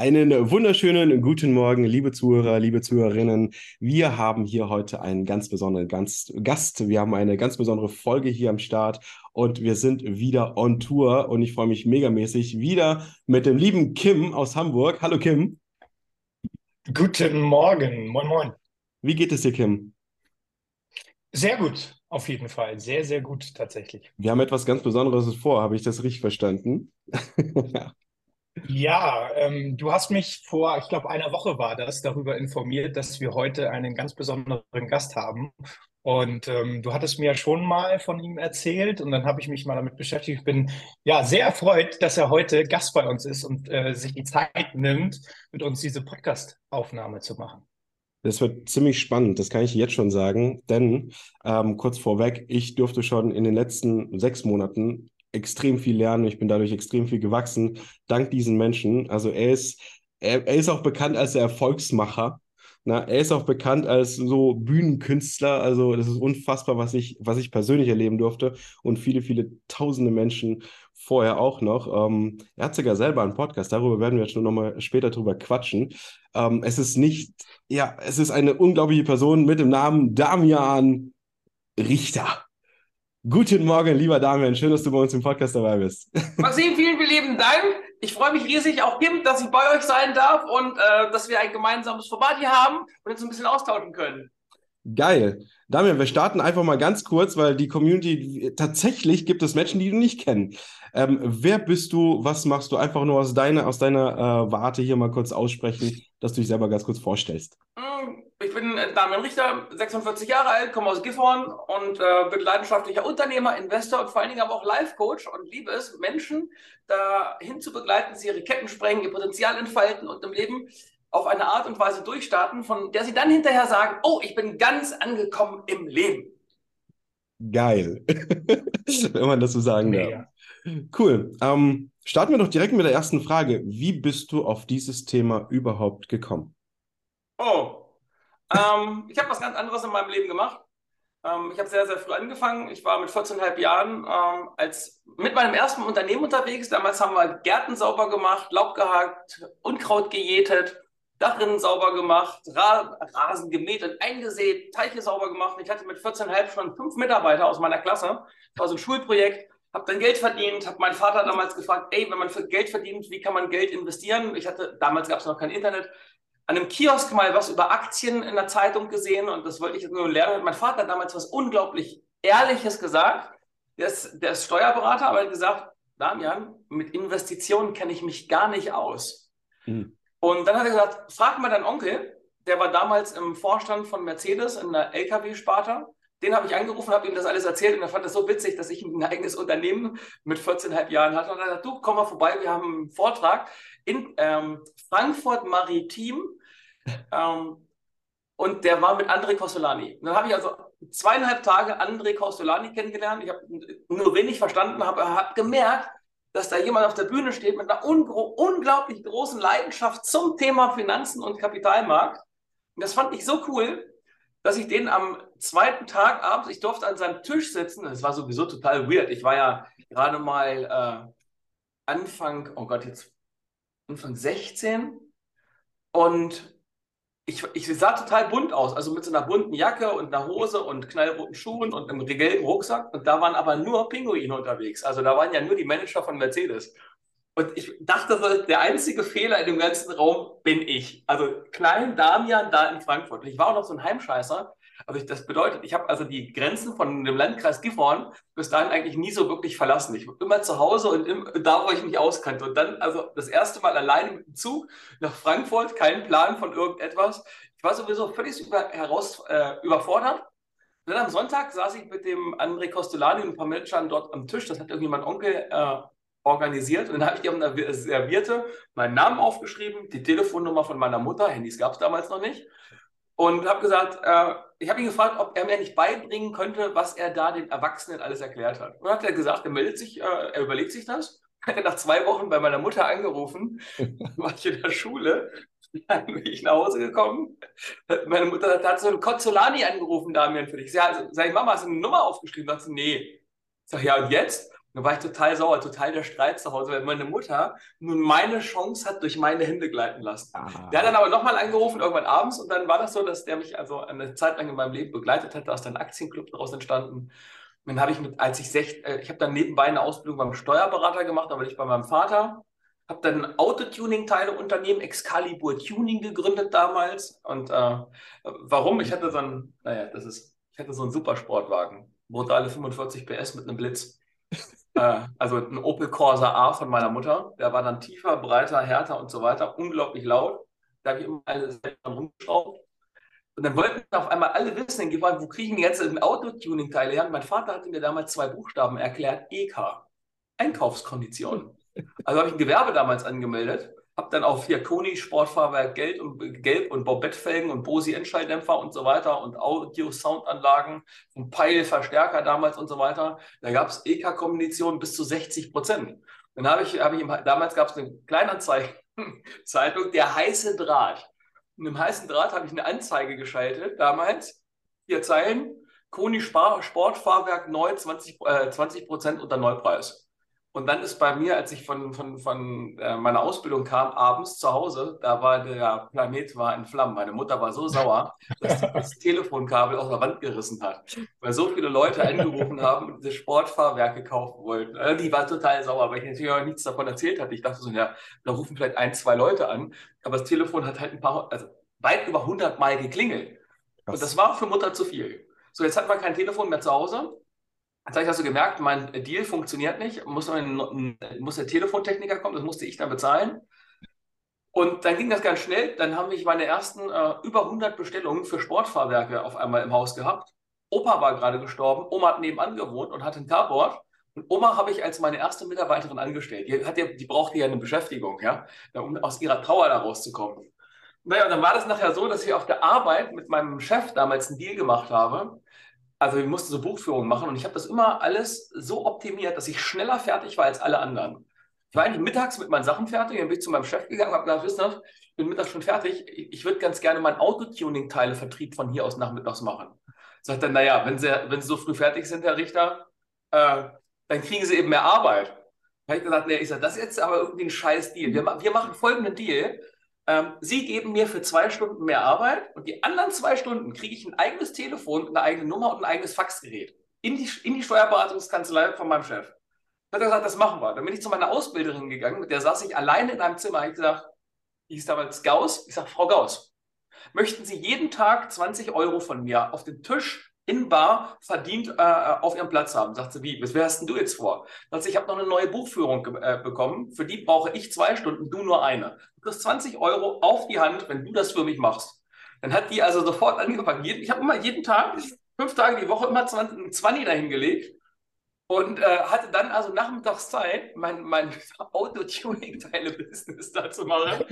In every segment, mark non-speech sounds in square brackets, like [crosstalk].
Einen wunderschönen guten Morgen, liebe Zuhörer, liebe Zuhörerinnen. Wir haben hier heute einen ganz besonderen Gast. Wir haben eine ganz besondere Folge hier am Start und wir sind wieder on Tour und ich freue mich megamäßig wieder mit dem lieben Kim aus Hamburg. Hallo Kim. Guten Morgen, moin moin. Wie geht es dir, Kim? Sehr gut, auf jeden Fall. Sehr, sehr gut tatsächlich. Wir haben etwas ganz Besonderes vor. Habe ich das richtig verstanden? [laughs] Ja, ähm, du hast mich vor, ich glaube, einer Woche war das, darüber informiert, dass wir heute einen ganz besonderen Gast haben. Und ähm, du hattest mir ja schon mal von ihm erzählt und dann habe ich mich mal damit beschäftigt. Ich bin ja sehr erfreut, dass er heute Gast bei uns ist und äh, sich die Zeit nimmt, mit uns diese Podcast-Aufnahme zu machen. Das wird ziemlich spannend, das kann ich jetzt schon sagen, denn ähm, kurz vorweg, ich durfte schon in den letzten sechs Monaten extrem viel lernen. Ich bin dadurch extrem viel gewachsen, dank diesen Menschen. Also er ist, er, er ist auch bekannt als der Erfolgsmacher. Na, er ist auch bekannt als so Bühnenkünstler. Also das ist unfassbar, was ich, was ich persönlich erleben durfte und viele, viele tausende Menschen vorher auch noch. Ähm, er hat sogar selber einen Podcast, darüber werden wir jetzt schon nochmal später drüber quatschen. Ähm, es ist nicht, ja, es ist eine unglaubliche Person mit dem Namen Damian Richter. Guten Morgen, lieber Damian. Schön, dass du bei uns im Podcast dabei bist. [laughs] Maxim, vielen, vielen lieben Dank. Ich freue mich riesig, auch Kim, dass ich bei euch sein darf und äh, dass wir ein gemeinsames Format hier haben und uns ein bisschen austauschen können. Geil. Damian, wir starten einfach mal ganz kurz, weil die Community, tatsächlich gibt es Menschen, die du nicht kennen. Ähm, wer bist du? Was machst du? Einfach nur aus deiner, aus deiner äh, Warte hier mal kurz aussprechen, dass du dich selber ganz kurz vorstellst. Mm, ich bin äh, Damian Richter, 46 Jahre alt, komme aus Gifhorn und äh, bin leidenschaftlicher Unternehmer, Investor und vor allen Dingen aber auch Life-Coach und liebe es, Menschen dahin zu begleiten, sie ihre Ketten sprengen, ihr Potenzial entfalten und im Leben auf eine Art und Weise durchstarten, von der sie dann hinterher sagen, oh, ich bin ganz angekommen im Leben. Geil, [laughs] wenn man das so sagen darf. Cool. Ähm, starten wir doch direkt mit der ersten Frage. Wie bist du auf dieses Thema überhaupt gekommen? Oh, ähm, ich habe was ganz anderes in meinem Leben gemacht. Ähm, ich habe sehr, sehr früh angefangen. Ich war mit 14,5 Jahren ähm, als, mit meinem ersten Unternehmen unterwegs. Damals haben wir Gärten sauber gemacht, Laub gehakt, Unkraut gejätet, Dachrinnen sauber gemacht, Ra Rasen gemäht und eingesät, Teiche sauber gemacht. Ich hatte mit 14,5 schon fünf Mitarbeiter aus meiner Klasse. Das war so ein Schulprojekt. Habe dann Geld verdient, habe meinen Vater damals gefragt, ey, wenn man Geld verdient, wie kann man Geld investieren? Ich hatte, damals gab es noch kein Internet, an einem Kiosk mal was über Aktien in der Zeitung gesehen und das wollte ich nur lernen. Und mein Vater hat damals was unglaublich Ehrliches gesagt. Der ist, der ist Steuerberater, aber er hat gesagt, Damian, mit Investitionen kenne ich mich gar nicht aus. Mhm. Und dann hat er gesagt, frag mal deinen Onkel, der war damals im Vorstand von Mercedes in der LKW-Sparte. Den habe ich angerufen, habe ihm das alles erzählt und er fand das so witzig, dass ich ein eigenes Unternehmen mit 14,5 Jahren hatte. Und er hat gesagt, du, komm mal vorbei, wir haben einen Vortrag in ähm, Frankfurt Maritim ähm, und der war mit André Costolani. Dann habe ich also zweieinhalb Tage André Costolani kennengelernt. Ich habe nur wenig verstanden, habe hab gemerkt, dass da jemand auf der Bühne steht mit einer unglaublich großen Leidenschaft zum Thema Finanzen und Kapitalmarkt. Und das fand ich so cool, dass ich den am zweiten Tag abends, ich durfte an seinem Tisch sitzen. Das war sowieso total weird. Ich war ja gerade mal äh, Anfang, oh Gott, jetzt Anfang 16 und ich, ich sah total bunt aus, also mit so einer bunten Jacke und einer Hose und knallroten Schuhen und einem gelben Rucksack. Und da waren aber nur Pinguine unterwegs. Also da waren ja nur die Manager von Mercedes. Und ich dachte, der einzige Fehler in dem ganzen Raum bin ich. Also klein Damian da in Frankfurt. Und ich war auch noch so ein Heimscheißer. Also ich, das bedeutet, ich habe also die Grenzen von dem Landkreis Gifhorn bis dahin eigentlich nie so wirklich verlassen. Ich war immer zu Hause und im, da, wo ich mich auskannte. Und dann also das erste Mal alleine mit dem Zug nach Frankfurt, kein Plan von irgendetwas. Ich war sowieso völlig über, heraus, äh, überfordert. Und dann am Sonntag saß ich mit dem André Costolani und ein paar Managern dort am Tisch. Das hat irgendwie mein Onkel äh, organisiert. Und dann habe ich die auf einer Servierte meinen Namen aufgeschrieben, die Telefonnummer von meiner Mutter. Handys gab es damals noch nicht und habe gesagt, äh, ich habe ihn gefragt, ob er mir nicht beibringen könnte, was er da den Erwachsenen alles erkляrt hat. Und dann hat er gesagt, er meldet sich, äh, er überlegt sich das. [laughs] Hat er nach zwei Wochen bei meiner Mutter angerufen, [laughs] war ich in der Schule, dann bin ich nach Hause gekommen. Meine Mutter hat, hat so einen Kozzolani angerufen, Damian, für dich. Ja, sag ich, Mama, hast du eine Nummer aufgeschrieben? Sagt sie, nee. Ich sag, ja, und jetzt? Da war ich total sauer, total der Streit zu Hause, weil meine Mutter nun meine Chance hat durch meine Hände gleiten lassen. Ah. Der hat dann aber nochmal angerufen, irgendwann abends, und dann war das so, dass der mich also eine Zeit lang in meinem Leben begleitet hat. Da ist dann ein Aktienclub daraus entstanden. Und dann habe ich mit, als ich sech, äh, ich habe dann nebenbei eine Ausbildung beim Steuerberater gemacht, aber nicht bei meinem Vater. Habe dann ein Autotuning-Teile-Unternehmen, Excalibur Tuning, gegründet damals. Und äh, warum? Ich hatte so ein, naja, das ist, ich hatte so einen Supersportwagen, brutale 45 PS mit einem Blitz äh, also ein Opel Corsa A von meiner Mutter. Der war dann tiefer, breiter, härter und so weiter, unglaublich laut. Da habe ich immer alles rumgeschraubt. Und dann wollten auf einmal alle wissen, wo kriegen die ganzen Autotuning-Teile her? Mein Vater hatte mir damals zwei Buchstaben erklärt, EK, Einkaufskonditionen. Also habe ich ein Gewerbe damals angemeldet habe dann auch hier Koni Sportfahrwerk Gelb und, Gelb und Bobbettfelgen und Bosi Endschalldämpfer und so weiter und Audio-Soundanlagen und Peil Verstärker damals und so weiter. Da gab es EK-Kombinationen bis zu 60 Prozent. Dann habe ich, hab ich damals gab es eine Kleinanzeigen-Zeitung, [laughs] der heiße Draht. Und im heißen Draht habe ich eine Anzeige geschaltet, damals, vier Zeilen, Koni Sportfahrwerk neu 20 äh, Prozent unter Neupreis. Und dann ist bei mir, als ich von, von, von äh, meiner Ausbildung kam, abends zu Hause, da war der Planet war in Flammen. Meine Mutter war so sauer, dass sie das Telefonkabel aus der Wand gerissen hat, weil so viele Leute angerufen haben und diese Sportfahrwerke kaufen wollten. Also die war total sauer, weil ich natürlich auch nichts davon erzählt hatte. Ich dachte so, ja, da rufen vielleicht ein, zwei Leute an, aber das Telefon hat halt ein paar, also weit über 100 Mal geklingelt. Und das war für Mutter zu viel. So, jetzt hat man kein Telefon mehr zu Hause Jetzt habe ich also gemerkt, mein Deal funktioniert nicht. Muss, ein, muss der Telefontechniker kommen, das musste ich dann bezahlen. Und dann ging das ganz schnell. Dann haben ich meine ersten äh, über 100 Bestellungen für Sportfahrwerke auf einmal im Haus gehabt. Opa war gerade gestorben, Oma hat nebenan gewohnt und hatte ein Carport. Und Oma habe ich als meine erste Mitarbeiterin angestellt. Die, hat ja, die brauchte ja eine Beschäftigung, ja, um aus ihrer Trauer da rauszukommen. Naja, und dann war das nachher so, dass ich auf der Arbeit mit meinem Chef damals einen Deal gemacht habe also wir mussten so Buchführungen machen und ich habe das immer alles so optimiert, dass ich schneller fertig war als alle anderen. Ich war eigentlich mittags mit meinen Sachen fertig, dann bin ich zu meinem Chef gegangen und habe gesagt, wisst ihr, ich bin mittags schon fertig, ich würde ganz gerne meinen Autotuning-Teile-Vertrieb von hier aus nachmittags machen. Sagt er, naja, wenn Sie, wenn Sie so früh fertig sind, Herr Richter, äh, dann kriegen Sie eben mehr Arbeit. Da habe ich gesagt, nee, ich sage, das ist jetzt aber irgendwie ein scheiß Deal. Wir, wir machen folgenden Deal ähm, Sie geben mir für zwei Stunden mehr Arbeit und die anderen zwei Stunden kriege ich ein eigenes Telefon, eine eigene Nummer und ein eigenes Faxgerät in die, in die Steuerberatungskanzlei von meinem Chef. Dann hat er gesagt, das machen wir. Dann bin ich zu meiner Ausbilderin gegangen, mit der saß ich alleine in einem Zimmer. Ich gesagt, ich hieß damals Gauss. Ich sage, Frau Gauss, möchten Sie jeden Tag 20 Euro von mir auf den Tisch in Bar verdient äh, auf ihrem Platz haben. Sagt sie, wie, was hast denn du jetzt vor? Sagt sie, ich habe noch eine neue Buchführung äh, bekommen, für die brauche ich zwei Stunden, du nur eine. Du kriegst 20 Euro auf die Hand, wenn du das für mich machst. Dann hat die also sofort [laughs] angefangen. Ich habe immer jeden Tag, fünf Tage die Woche, immer 20, 20 dahingelegt und äh, hatte dann also nachmittags Zeit, mein, mein [laughs] Auto-Tuning-Teile-Business da zu machen.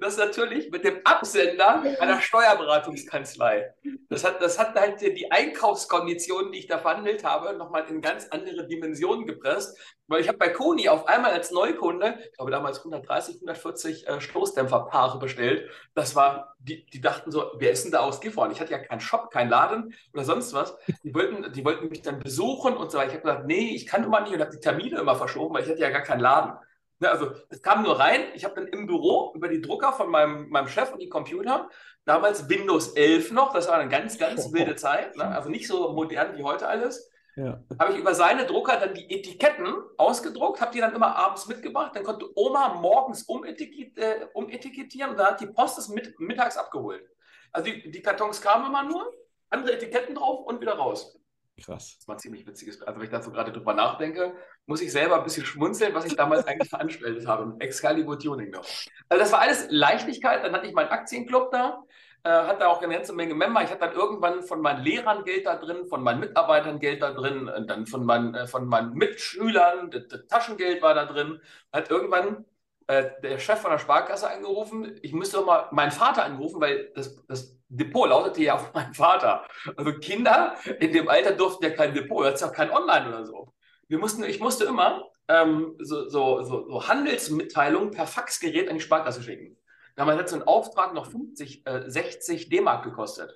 Das natürlich mit dem Absender einer Steuerberatungskanzlei. Das hat, das hat halt die Einkaufskonditionen, die ich da verhandelt habe, nochmal in ganz andere Dimensionen gepresst. Weil ich habe bei Koni auf einmal als Neukunde, ich glaube damals 130, 140 äh, Stoßdämpferpaare bestellt. Das war, die, die dachten so, wer ist denn da aus Gifhorn? Ich hatte ja keinen Shop, keinen Laden oder sonst was. Die wollten, die wollten mich dann besuchen und so weiter. Ich habe gesagt, nee, ich kann immer nicht und habe die Termine immer verschoben, weil ich hatte ja gar keinen Laden. Ne, also es kam nur rein, ich habe dann im Büro über die Drucker von meinem, meinem Chef und die Computer, damals Windows 11 noch, das war eine ganz, ganz wilde Zeit, ne? also nicht so modern wie heute alles ja. Habe ich über seine Drucker dann die Etiketten ausgedruckt, habe die dann immer abends mitgebracht. Dann konnte Oma morgens umetiket, äh, umetikettieren und da hat die Post es mit, mittags abgeholt. Also die, die Kartons kamen immer nur, andere Etiketten drauf und wieder raus. Krass. Das war ziemlich witziges. Also, wenn ich dazu gerade drüber nachdenke, muss ich selber ein bisschen schmunzeln, was ich damals eigentlich veranstaltet habe. Excalibur Tuning noch. Also, das war alles Leichtigkeit. Dann hatte ich meinen Aktienclub da äh, hat da auch eine ganze Menge Member. Ich hatte dann irgendwann von meinen Lehrern Geld da drin, von meinen Mitarbeitern Geld da drin, und dann von meinen, äh, von meinen Mitschülern, das, das, Taschengeld war da drin. Hat irgendwann äh, der Chef von der Sparkasse angerufen, ich müsste doch mal meinen Vater anrufen, weil das, das Depot lautete ja auf [laughs] meinen Vater. Also Kinder in dem Alter durften ja kein Depot, ist ja kein Online oder so. Wir mussten, ich musste immer ähm, so, so, so, so Handelsmitteilungen per Faxgerät an die Sparkasse schicken. Damals hat so ein Auftrag noch 50, äh, 60 D-Mark gekostet.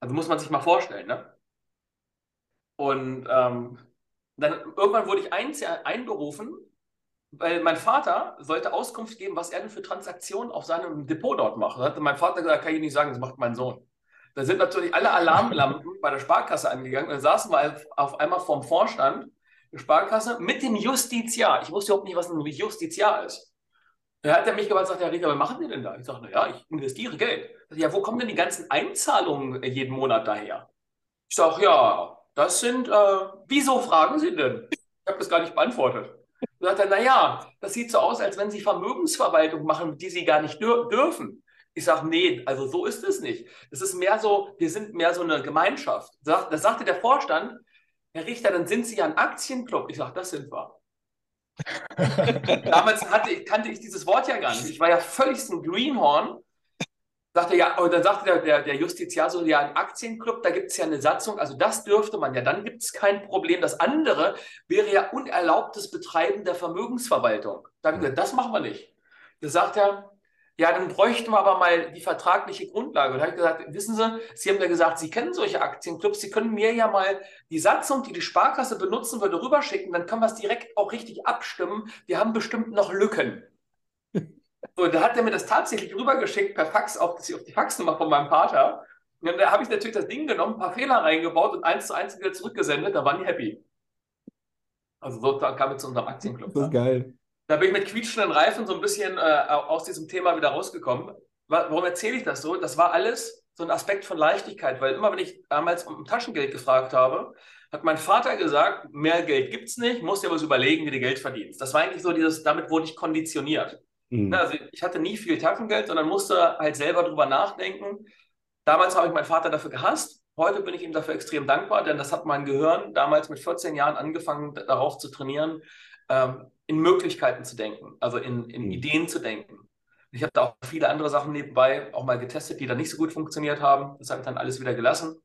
Also muss man sich mal vorstellen, ne? Und ähm, Dann irgendwann wurde ich ein, einberufen, weil mein Vater sollte Auskunft geben, was er denn für Transaktionen auf seinem Depot dort macht. Da hat mein Vater gesagt, kann ich nicht sagen, das macht mein Sohn. Da sind natürlich alle Alarmlampen bei der Sparkasse angegangen. Dann saßen wir auf einmal vorm Vorstand der Sparkasse mit dem Justiziar. Ich wusste überhaupt nicht, was ein Justiziar ist. Da hat er mich gefragt, sagt, Herr Rieger, was machen Sie denn da? Ich sage, naja, ich investiere Geld. Ja, wo kommen denn die ganzen Einzahlungen jeden Monat daher? Ich sage, ja, das sind, äh, wieso fragen Sie denn? Ich habe das gar nicht beantwortet. Da sagt er, naja, das sieht so aus, als wenn Sie Vermögensverwaltung machen, die Sie gar nicht dür dürfen. Ich sage, nee, also so ist es nicht. Das ist mehr so, wir sind mehr so eine Gemeinschaft. Da sagte der Vorstand, Herr Richter, dann sind Sie ja ein Aktienclub. Ich sage, das sind wir. [laughs] Damals hatte, kannte ich dieses Wort ja gar nicht. Ich war ja völlig so ein Greenhorn. Sagte ja, und dann sagte der, der, der Justiziar so, ja, ein Aktienclub, da gibt es ja eine Satzung, also das dürfte man ja, dann gibt es kein Problem. Das andere wäre ja unerlaubtes Betreiben der Vermögensverwaltung. Da habe ich gesagt, das machen wir nicht. Da sagt er, ja, dann bräuchten wir aber mal die vertragliche Grundlage. Und da habe ich gesagt, wissen Sie, Sie haben ja gesagt, Sie kennen solche Aktienclubs, Sie können mir ja mal die Satzung, die die Sparkasse benutzen würde, rüberschicken, dann können wir es direkt auch richtig abstimmen. Wir haben bestimmt noch Lücken. [laughs] So, da hat er mir das tatsächlich rübergeschickt per Fax auf, auf die Faxnummer von meinem Vater. Und dann habe ich natürlich das Ding genommen, ein paar Fehler reingebaut und eins zu eins wieder zurückgesendet, da waren die happy. Also so kam es zu unserem Aktienclub. Das ist geil. Da bin ich mit quietschenden Reifen so ein bisschen äh, aus diesem Thema wieder rausgekommen. Warum erzähle ich das so? Das war alles so ein Aspekt von Leichtigkeit, weil immer, wenn ich damals um Taschengeld gefragt habe, hat mein Vater gesagt, mehr Geld gibt es nicht, musst dir was überlegen, wie du Geld verdienst. Das war eigentlich so dieses, damit wurde ich konditioniert. Mhm. Also ich hatte nie viel Taschengeld, sondern musste halt selber drüber nachdenken. Damals habe ich meinen Vater dafür gehasst. Heute bin ich ihm dafür extrem dankbar, denn das hat mein Gehirn damals mit 14 Jahren angefangen, darauf zu trainieren, ähm, in Möglichkeiten zu denken, also in, in mhm. Ideen zu denken. Ich habe da auch viele andere Sachen nebenbei auch mal getestet, die dann nicht so gut funktioniert haben. Das habe ich dann alles wieder gelassen.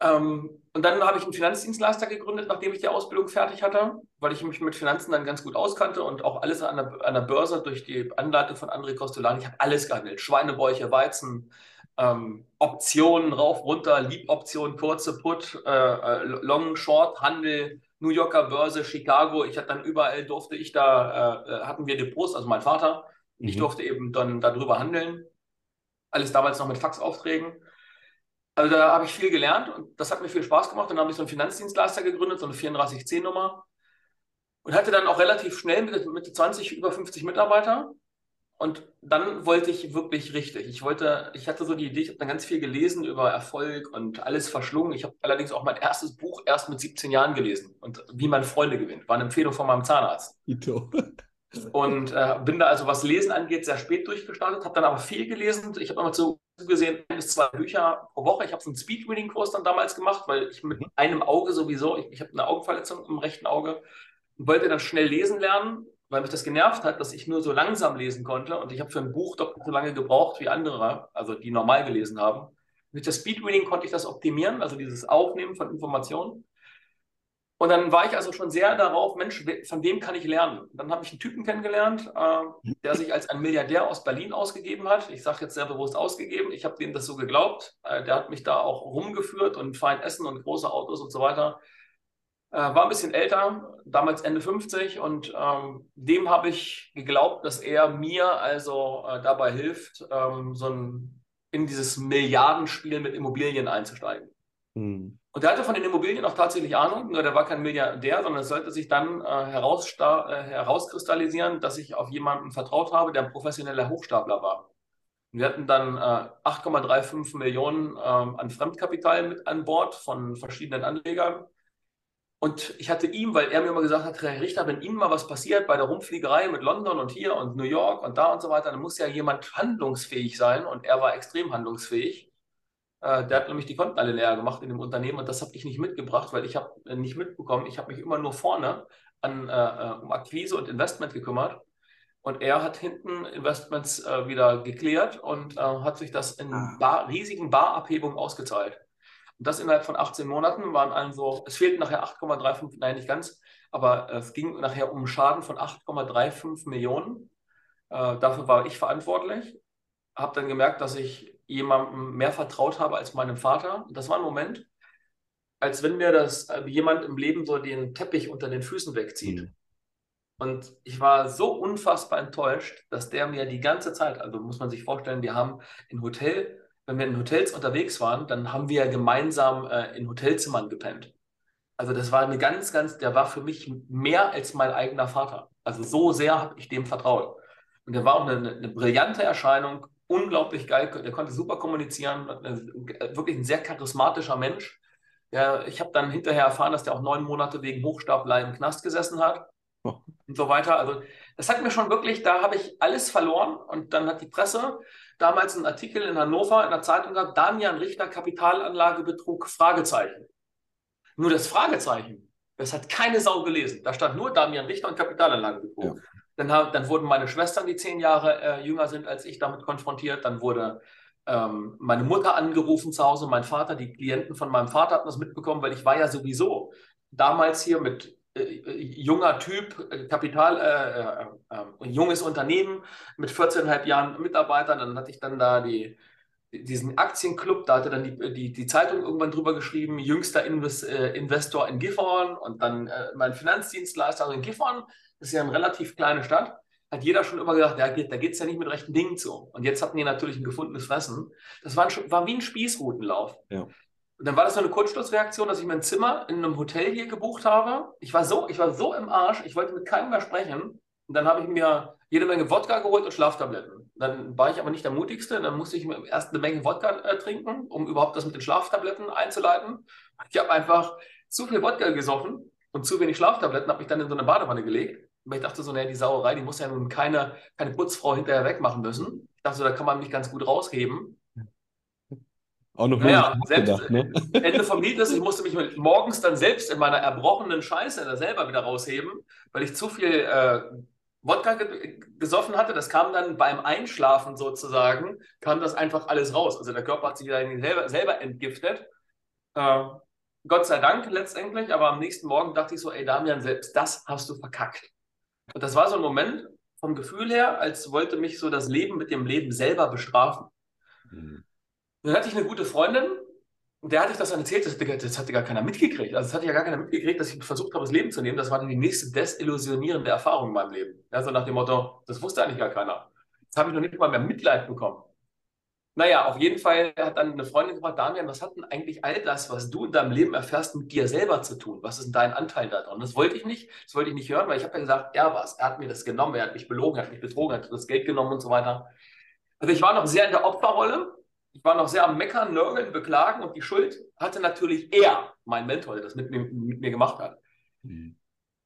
Ähm, und dann habe ich einen Finanzdienstleister gegründet, nachdem ich die Ausbildung fertig hatte, weil ich mich mit Finanzen dann ganz gut auskannte und auch alles an der, an der Börse durch die Anleitung von André Costolani. Ich habe alles gehandelt. Schweinebäuche, Weizen, ähm, Optionen rauf, runter, Lieboptionen, kurze Put, äh, äh Long, Short, Handel, New Yorker Börse, Chicago. Ich hatte dann überall durfte ich da, äh, äh, hatten wir Depots, also mein Vater. Mhm. Ich durfte eben dann darüber handeln. Alles damals noch mit Faxaufträgen. Also da habe ich viel gelernt und das hat mir viel Spaß gemacht. Dann habe ich so einen Finanzdienstleister gegründet, so eine 3410-Nummer. Und hatte dann auch relativ schnell Mitte, Mitte 20 über 50 Mitarbeiter. Und dann wollte ich wirklich richtig. Ich wollte, ich hatte so die Idee, ich habe dann ganz viel gelesen über Erfolg und alles verschlungen. Ich habe allerdings auch mein erstes Buch erst mit 17 Jahren gelesen und wie man Freunde gewinnt. War eine Empfehlung von meinem Zahnarzt. Ito. [laughs] Und äh, bin da also, was Lesen angeht, sehr spät durchgestartet, habe dann aber viel gelesen. Ich habe immer so gesehen, ein bis zwei Bücher pro Woche. Ich habe so einen Speedreading-Kurs dann damals gemacht, weil ich mit mhm. einem Auge sowieso, ich, ich habe eine Augenverletzung im rechten Auge, und wollte dann schnell lesen lernen weil mich das genervt hat, dass ich nur so langsam lesen konnte und ich habe für ein Buch doppelt so lange gebraucht wie andere, also die normal gelesen haben. Mit der Speedreading konnte ich das optimieren, also dieses Aufnehmen von Informationen. Und dann war ich also schon sehr darauf, Mensch, von wem kann ich lernen? Dann habe ich einen Typen kennengelernt, äh, der sich als ein Milliardär aus Berlin ausgegeben hat. Ich sage jetzt sehr bewusst ausgegeben. Ich habe dem das so geglaubt. Äh, der hat mich da auch rumgeführt und fein essen und große Autos und so weiter. Äh, war ein bisschen älter, damals Ende 50 und ähm, dem habe ich geglaubt, dass er mir also äh, dabei hilft, ähm, so ein, in dieses Milliardenspiel mit Immobilien einzusteigen. Mhm. Und der hatte von den Immobilien auch tatsächlich Ahnung, nur der war kein Milliardär, sondern es sollte sich dann äh, äh, herauskristallisieren, dass ich auf jemanden vertraut habe, der ein professioneller Hochstapler war. Wir hatten dann äh, 8,35 Millionen ähm, an Fremdkapital mit an Bord von verschiedenen Anlegern. Und ich hatte ihm, weil er mir immer gesagt hat, Herr Richter, wenn Ihnen mal was passiert bei der Rumfliegerei mit London und hier und New York und da und so weiter, dann muss ja jemand handlungsfähig sein. Und er war extrem handlungsfähig. Äh, der hat nämlich die Konten alle leer gemacht in dem Unternehmen und das habe ich nicht mitgebracht, weil ich habe äh, nicht mitbekommen. Ich habe mich immer nur vorne an, äh, äh, um Akquise und Investment gekümmert. Und er hat hinten Investments wieder geklärt und hat sich das in ah. bar, riesigen Barabhebungen ausgezahlt. Und das innerhalb von 18 Monaten waren also, es fehlten nachher 8,35, nein, nicht ganz, aber es ging nachher um Schaden von 8,35 Millionen. Äh, dafür war ich verantwortlich. Habe dann gemerkt, dass ich jemandem mehr vertraut habe als meinem Vater. Das war ein Moment, als wenn mir das äh, jemand im Leben so den Teppich unter den Füßen wegzieht. Mhm. Und ich war so unfassbar enttäuscht, dass der mir die ganze Zeit, also muss man sich vorstellen, wir haben im Hotel, wenn wir in Hotels unterwegs waren, dann haben wir gemeinsam äh, in Hotelzimmern gepennt. Also das war eine ganz, ganz, der war für mich mehr als mein eigener Vater. Also so sehr habe ich dem vertraut. Und der war auch eine, eine brillante Erscheinung, unglaublich geil, der konnte super kommunizieren, wirklich ein sehr charismatischer Mensch. Ja, ich habe dann hinterher erfahren, dass der auch neun Monate wegen Hochstapelei im Knast gesessen hat oh. und so weiter. Also das hat mir schon wirklich, da habe ich alles verloren und dann hat die Presse damals einen Artikel in Hannover in der Zeitung gehabt, Damian Richter, Kapitalanlagebetrug, Fragezeichen. Nur das Fragezeichen, das hat keine Sau gelesen. Da stand nur Damian Richter und Kapitalanlagebetrug. Ja. Dann, dann wurden meine Schwestern, die zehn Jahre äh, jünger sind als ich, damit konfrontiert. Dann wurde ähm, meine Mutter angerufen zu Hause, mein Vater, die Klienten von meinem Vater hatten das mitbekommen, weil ich war ja sowieso damals hier mit junger Typ, äh, Kapital, äh, äh, junges Unternehmen mit 14,5 Jahren Mitarbeitern. Dann hatte ich dann da die, diesen Aktienclub, da hatte dann die, die, die Zeitung irgendwann drüber geschrieben, jüngster Invest, äh, Investor in Gifhorn und dann äh, mein Finanzdienstleister also in Gifhorn das ist ja eine relativ kleine Stadt, hat jeder schon immer gedacht, da geht es ja nicht mit rechten Dingen zu. Und jetzt hatten die natürlich ein gefundenes Fressen. Das war, ein, war wie ein Spießrutenlauf. Ja. Und dann war das so eine Kurzschlussreaktion, dass ich mein Zimmer in einem Hotel hier gebucht habe. Ich war so, ich war so im Arsch, ich wollte mit keinem mehr sprechen. Und dann habe ich mir jede Menge Wodka geholt und Schlaftabletten. Dann war ich aber nicht der Mutigste. Dann musste ich erst eine Menge Wodka äh, trinken, um überhaupt das mit den Schlaftabletten einzuleiten. Ich habe einfach zu viel Wodka gesoffen und zu wenig Schlaftabletten, habe mich dann in so eine Badewanne gelegt. Weil ich dachte so, naja, die Sauerei, die muss ja nun keine, keine Putzfrau hinterher wegmachen müssen. Ich dachte so, da kann man mich ganz gut rausheben. Auch noch naja, selbst, ne? [laughs] Ende vom Lied ist, ich musste mich morgens dann selbst in meiner erbrochenen Scheiße da selber wieder rausheben, weil ich zu viel äh, Wodka ge gesoffen hatte. Das kam dann beim Einschlafen sozusagen, kam das einfach alles raus. Also der Körper hat sich dann selber, selber entgiftet. Äh, Gott sei Dank letztendlich, aber am nächsten Morgen dachte ich so, ey Damian, selbst das hast du verkackt. Und das war so ein Moment vom Gefühl her, als wollte mich so das Leben mit dem Leben selber bestrafen. Mhm. Dann hatte ich eine gute Freundin, der hatte ich das erzählt, das, das hatte gar keiner mitgekriegt. Also das hatte ja gar keiner mitgekriegt, dass ich versucht habe, das Leben zu nehmen. Das war dann die nächste desillusionierende Erfahrung in meinem Leben. Also nach dem Motto, das wusste eigentlich gar keiner. Jetzt habe ich noch nicht mal mehr Mitleid bekommen. Naja, auf jeden Fall hat dann eine Freundin gefragt, Damian, was hat denn eigentlich all das, was du in deinem Leben erfährst, mit dir selber zu tun? Was ist denn dein Anteil daran? Das wollte ich nicht, das wollte ich nicht hören, weil ich habe ja gesagt, er war es. Er hat mir das genommen, er hat mich belogen, er hat mich betrogen, er hat das Geld genommen und so weiter. Also ich war noch sehr in der Opferrolle. Ich war noch sehr am Meckern, Nörgeln, Beklagen und die Schuld hatte natürlich er, mein Mentor, der das mit mir, mit mir gemacht hat. Mhm.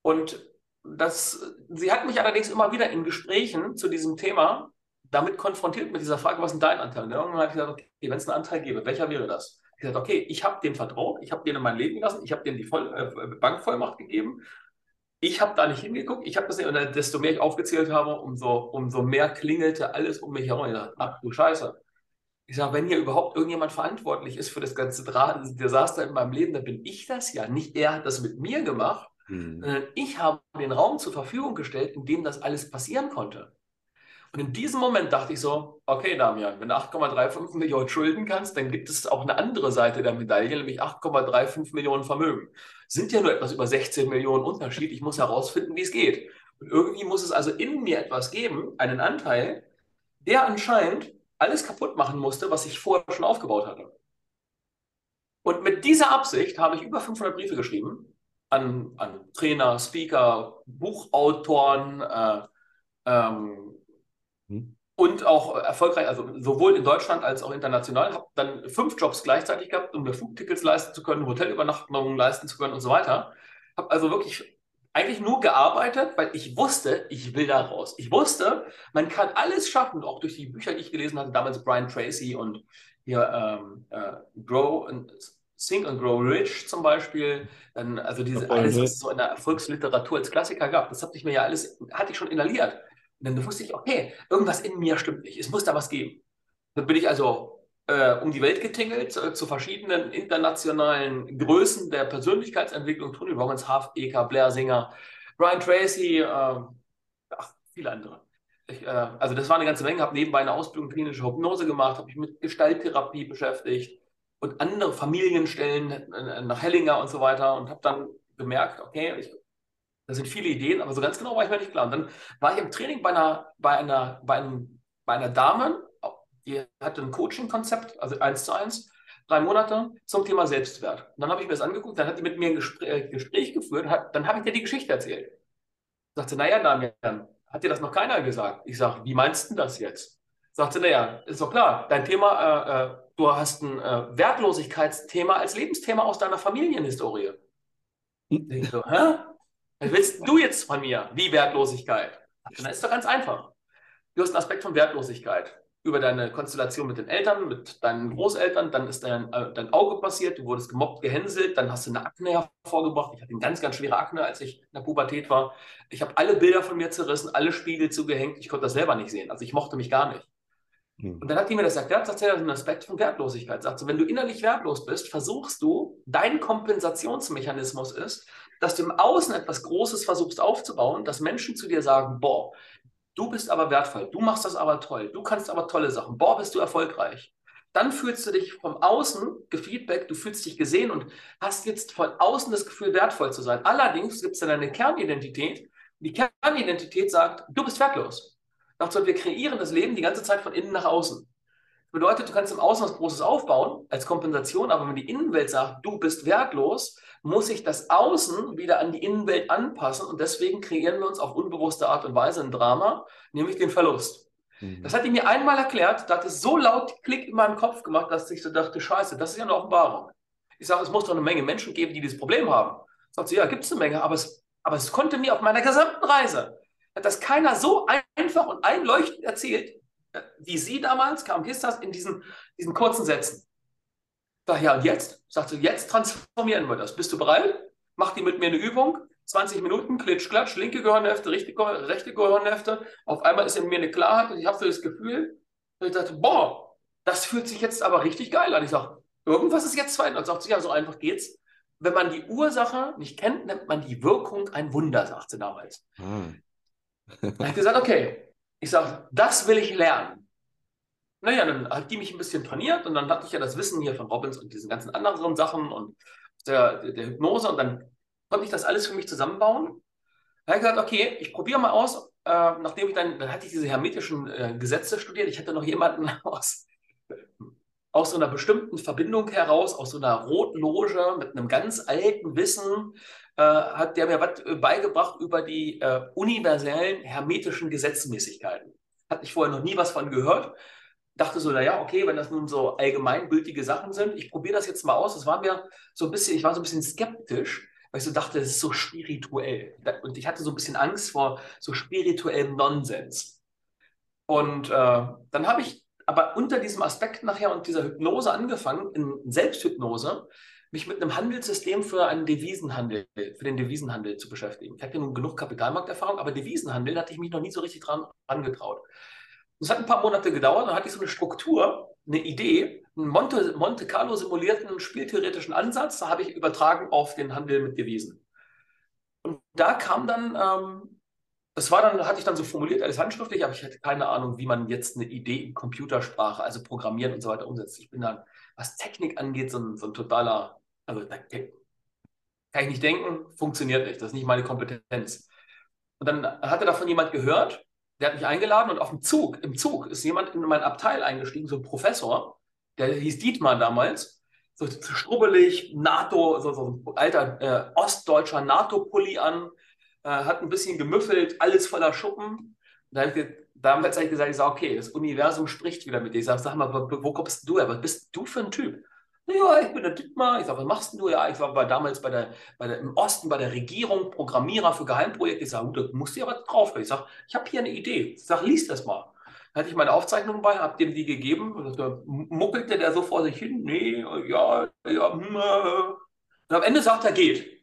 Und das, sie hat mich allerdings immer wieder in Gesprächen zu diesem Thema damit konfrontiert mit dieser Frage, was ist dein Anteil? Und irgendwann habe ich gesagt, okay, wenn es einen Anteil gäbe, welcher wäre das? Ich habe gesagt, okay, ich habe dem vertraut, ich habe denen mein Leben gelassen, ich habe denen die Voll äh, Bankvollmacht gegeben. Ich habe da nicht hingeguckt, ich habe das nicht, und desto mehr ich aufgezählt habe, umso, umso mehr klingelte alles um mich herum. Ich dachte, ach du Scheiße. Ich sage, wenn hier überhaupt irgendjemand verantwortlich ist für das ganze Desaster in meinem Leben, dann bin ich das ja. Nicht er hat das mit mir gemacht, mhm. sondern ich habe den Raum zur Verfügung gestellt, in dem das alles passieren konnte. Und in diesem Moment dachte ich so, okay, Damian, wenn du 8,35 Millionen schulden kannst, dann gibt es auch eine andere Seite der Medaille, nämlich 8,35 Millionen Vermögen. Sind ja nur etwas über 16 Millionen Unterschied. Ich muss herausfinden, wie es geht. Und irgendwie muss es also in mir etwas geben, einen Anteil, der anscheinend alles kaputt machen musste, was ich vorher schon aufgebaut hatte. Und mit dieser Absicht habe ich über 500 Briefe geschrieben an, an Trainer, Speaker, Buchautoren, äh, ähm, hm. Und auch erfolgreich, also sowohl in Deutschland als auch international, habe dann fünf Jobs gleichzeitig gehabt, um mir Flugtickets leisten zu können, Hotelübernachtungen leisten zu können und so weiter. Habe also wirklich eigentlich nur gearbeitet, weil ich wusste, ich will da raus. Ich wusste, man kann alles schaffen, auch durch die Bücher, die ich gelesen hatte, damals Brian Tracy und hier ähm, äh, Grow and Think and Grow Rich zum Beispiel. Dann, also diese alles, was es so in der Erfolgsliteratur als Klassiker gab, das hatte ich mir ja alles, hatte ich schon inhaliert. Und dann wusste ich, okay, irgendwas in mir stimmt nicht. Es muss da was geben. Dann bin ich also um die Welt getingelt äh, zu verschiedenen internationalen Größen der Persönlichkeitsentwicklung. Tony Robbins, Huff, Eka, Blair Singer, Brian Tracy, äh, ach, viele andere. Ich, äh, also das war eine ganze Menge. Habe nebenbei eine Ausbildung klinische Hypnose gemacht, habe mich mit Gestalttherapie beschäftigt. und andere Familienstellen äh, nach Hellinger und so weiter und habe dann gemerkt, okay, ich, das sind viele Ideen, aber so ganz genau war ich mir nicht klar. Und dann war ich im Training bei einer, bei einer, bei einem, bei einer Dame, die hatte ein Coaching-Konzept, also eins zu eins, drei Monate zum Thema Selbstwert. Und dann habe ich mir das angeguckt, dann hat die mit mir ein Gespräch, Gespräch geführt, hat, dann habe ich dir die Geschichte erzählt. Sagte, naja, Damian, hat dir das noch keiner gesagt? Ich sage, wie meinst du das jetzt? Sagte, naja, ist doch klar, dein Thema, äh, äh, du hast ein äh, Wertlosigkeitsthema als Lebensthema aus deiner Familienhistorie. Hm. Ich so, hä? Was willst du jetzt von mir? Wie Wertlosigkeit? Das ist doch ganz einfach. Du hast einen Aspekt von Wertlosigkeit über deine Konstellation mit den Eltern, mit deinen Großeltern, dann ist dein, äh, dein Auge passiert, du wurdest gemobbt, gehänselt, dann hast du eine Akne hervorgebracht. Ich hatte eine ganz, ganz schwere Akne, als ich in der Pubertät war. Ich habe alle Bilder von mir zerrissen, alle Spiegel zugehängt. Ich konnte das selber nicht sehen. Also ich mochte mich gar nicht. Hm. Und dann hat die mir das erklärt, sagt sie, das ist ein Aspekt von Wertlosigkeit. Sagt sie, wenn du innerlich wertlos bist, versuchst du, dein Kompensationsmechanismus ist, dass du im Außen etwas Großes versuchst aufzubauen, dass Menschen zu dir sagen, boah, Du bist aber wertvoll, du machst das aber toll, du kannst aber tolle Sachen, boah, bist du erfolgreich. Dann fühlst du dich vom Außen gefeedback, du fühlst dich gesehen und hast jetzt von außen das Gefühl, wertvoll zu sein. Allerdings gibt es dann eine Kernidentität. Die Kernidentität sagt, du bist wertlos. Dazu, wir kreieren das Leben die ganze Zeit von innen nach außen. Das bedeutet, du kannst im Außen was Großes aufbauen als Kompensation, aber wenn die Innenwelt sagt, du bist wertlos, muss sich das Außen wieder an die Innenwelt anpassen und deswegen kreieren wir uns auf unbewusste Art und Weise ein Drama, nämlich den Verlust. Mhm. Das hat die mir einmal erklärt, da hat es so laut Klick in meinem Kopf gemacht, dass ich so dachte, scheiße, das ist ja eine Offenbarung. Ich sage, es muss doch eine Menge Menschen geben, die dieses Problem haben. Sagt sie, ja, gibt es eine Menge, aber es, aber es konnte mir auf meiner gesamten Reise, hat das keiner so einfach und einleuchtend erzählt, äh, wie sie damals, kam Kistas, in diesen, diesen kurzen Sätzen. Sag ja, und jetzt? Sagt sie, jetzt transformieren wir das. Bist du bereit? Mach die mit mir eine Übung. 20 Minuten, klitsch, klatsch, linke Gehirnhälfte, rechte, rechte Gehirnhälfte. Auf einmal ist in mir eine Klarheit und ich habe so das Gefühl, dass ich dachte, boah, das fühlt sich jetzt aber richtig geil an. Ich sage, irgendwas ist jetzt verändert. Sagt sie, ja, so einfach geht's. Wenn man die Ursache nicht kennt, nennt man die Wirkung ein Wunder, sagt sie damals. Hm. dann habe ich gesagt, okay. Ich sage, das will ich lernen. Naja, dann hat die mich ein bisschen trainiert und dann hatte ich ja das Wissen hier von Robbins und diesen ganzen anderen Sachen und der, der Hypnose und dann konnte ich das alles für mich zusammenbauen. Da habe ich gesagt, okay, ich probiere mal aus, äh, nachdem ich dann, dann hatte ich diese hermetischen äh, Gesetze studiert. Ich hatte noch jemanden [laughs] aus, aus so einer bestimmten Verbindung heraus, aus so einer Rotloge mit einem ganz alten Wissen, äh, hat der mir was äh, beigebracht über die äh, universellen hermetischen Gesetzmäßigkeiten. Hatte ich vorher noch nie was von gehört dachte so, naja, okay, wenn das nun so allgemeingültige Sachen sind, ich probiere das jetzt mal aus. Das war mir so ein bisschen, ich war so ein bisschen skeptisch, weil ich so dachte, das ist so spirituell. Und ich hatte so ein bisschen Angst vor so spirituellem Nonsens. Und äh, dann habe ich aber unter diesem Aspekt nachher und dieser Hypnose angefangen, in Selbsthypnose, mich mit einem Handelssystem für einen Devisenhandel, für den Devisenhandel zu beschäftigen. Ich hatte nun genug Kapitalmarkterfahrung, aber Devisenhandel hatte ich mich noch nie so richtig dran angetraut. Es hat ein paar Monate gedauert, dann hatte ich so eine Struktur, eine Idee, einen Monte, Monte Carlo simulierten spieltheoretischen Ansatz, da habe ich übertragen auf den Handel mit Devisen. Und da kam dann, ähm, das war dann, hatte ich dann so formuliert, alles handschriftlich, aber ich hatte keine Ahnung, wie man jetzt eine Idee in Computersprache, also Programmieren und so weiter umsetzt. Ich bin dann, was Technik angeht, so ein, so ein totaler, also da kann ich nicht denken, funktioniert nicht, das ist nicht meine Kompetenz. Und dann hatte davon jemand gehört der hat mich eingeladen und auf dem Zug, im Zug ist jemand in mein Abteil eingestiegen, so ein Professor, der hieß Dietmar damals, so, so strubbelig, NATO, so, so ein alter äh, ostdeutscher NATO-Pulli an, äh, hat ein bisschen gemüffelt, alles voller Schuppen. Da habe ich, damals habe ich gesagt, ich sage, okay, das Universum spricht wieder mit dir. Ich sage, sag mal, wo kommst du her? Was bist du für ein Typ? Ja, ich bin der Dittmar. Ich sage, was machst du? Ja, ich war bei, damals bei der, bei der, im Osten bei der Regierung Programmierer für Geheimprojekte. Ich sage, du musst dir aber drauf. Ich sage, ich habe hier eine Idee. Ich sage, lies das mal. Dann hatte ich meine Aufzeichnung bei, habe dem die gegeben. Da muckelte der so vor sich hin. Nee, ja, ja. Hm, äh. Und am Ende sagt er, geht.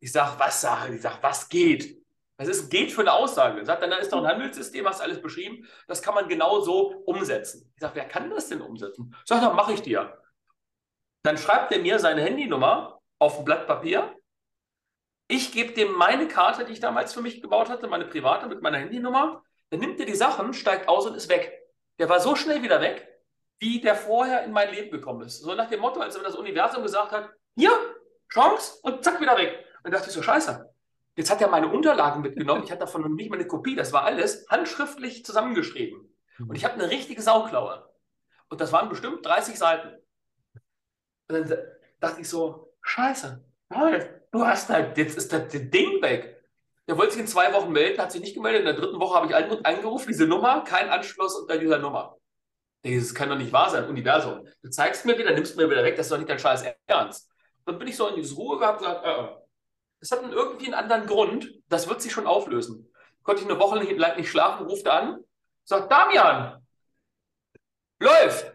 Ich sage, was sage ich? sage, was geht? Das ist geht für eine Aussage. Sagt dann, da ist doch ein Handelssystem, hast alles beschrieben. Das kann man genau so umsetzen. Ich sage, wer kann das denn umsetzen? Sag, dann mache ich dir. Dann schreibt er mir seine Handynummer auf ein Blatt Papier. Ich gebe dem meine Karte, die ich damals für mich gebaut hatte, meine private mit meiner Handynummer. Dann nimmt er die Sachen, steigt aus und ist weg. Der war so schnell wieder weg. wie der vorher in mein Leben gekommen ist. So nach dem Motto, als wenn das Universum gesagt hat, hier, Chance und zack, wieder weg. Und dann dachte ich so, scheiße. Jetzt hat er meine Unterlagen mitgenommen. Ich hatte davon noch nicht mal eine Kopie. Das war alles handschriftlich zusammengeschrieben. Und ich habe eine richtige Sauklaue. Und das waren bestimmt 30 Seiten. Und dann dachte ich so, scheiße, du hast halt, jetzt ist das Ding weg. Der wollte sich in zwei Wochen melden, hat sich nicht gemeldet. In der dritten Woche habe ich angerufen, diese Nummer, kein Anschluss unter dieser Nummer. Das kann doch nicht wahr sein, Universum. Du zeigst mir wieder, nimmst mir wieder weg, das ist doch nicht dein scheiß Ernst. Dann bin ich so in diese Ruhe gehabt und gesagt, äh, das hat irgendwie einen anderen Grund, das wird sich schon auflösen. Konnte ich eine Woche lang nicht schlafen, ruft an, sagt, Damian, läuft,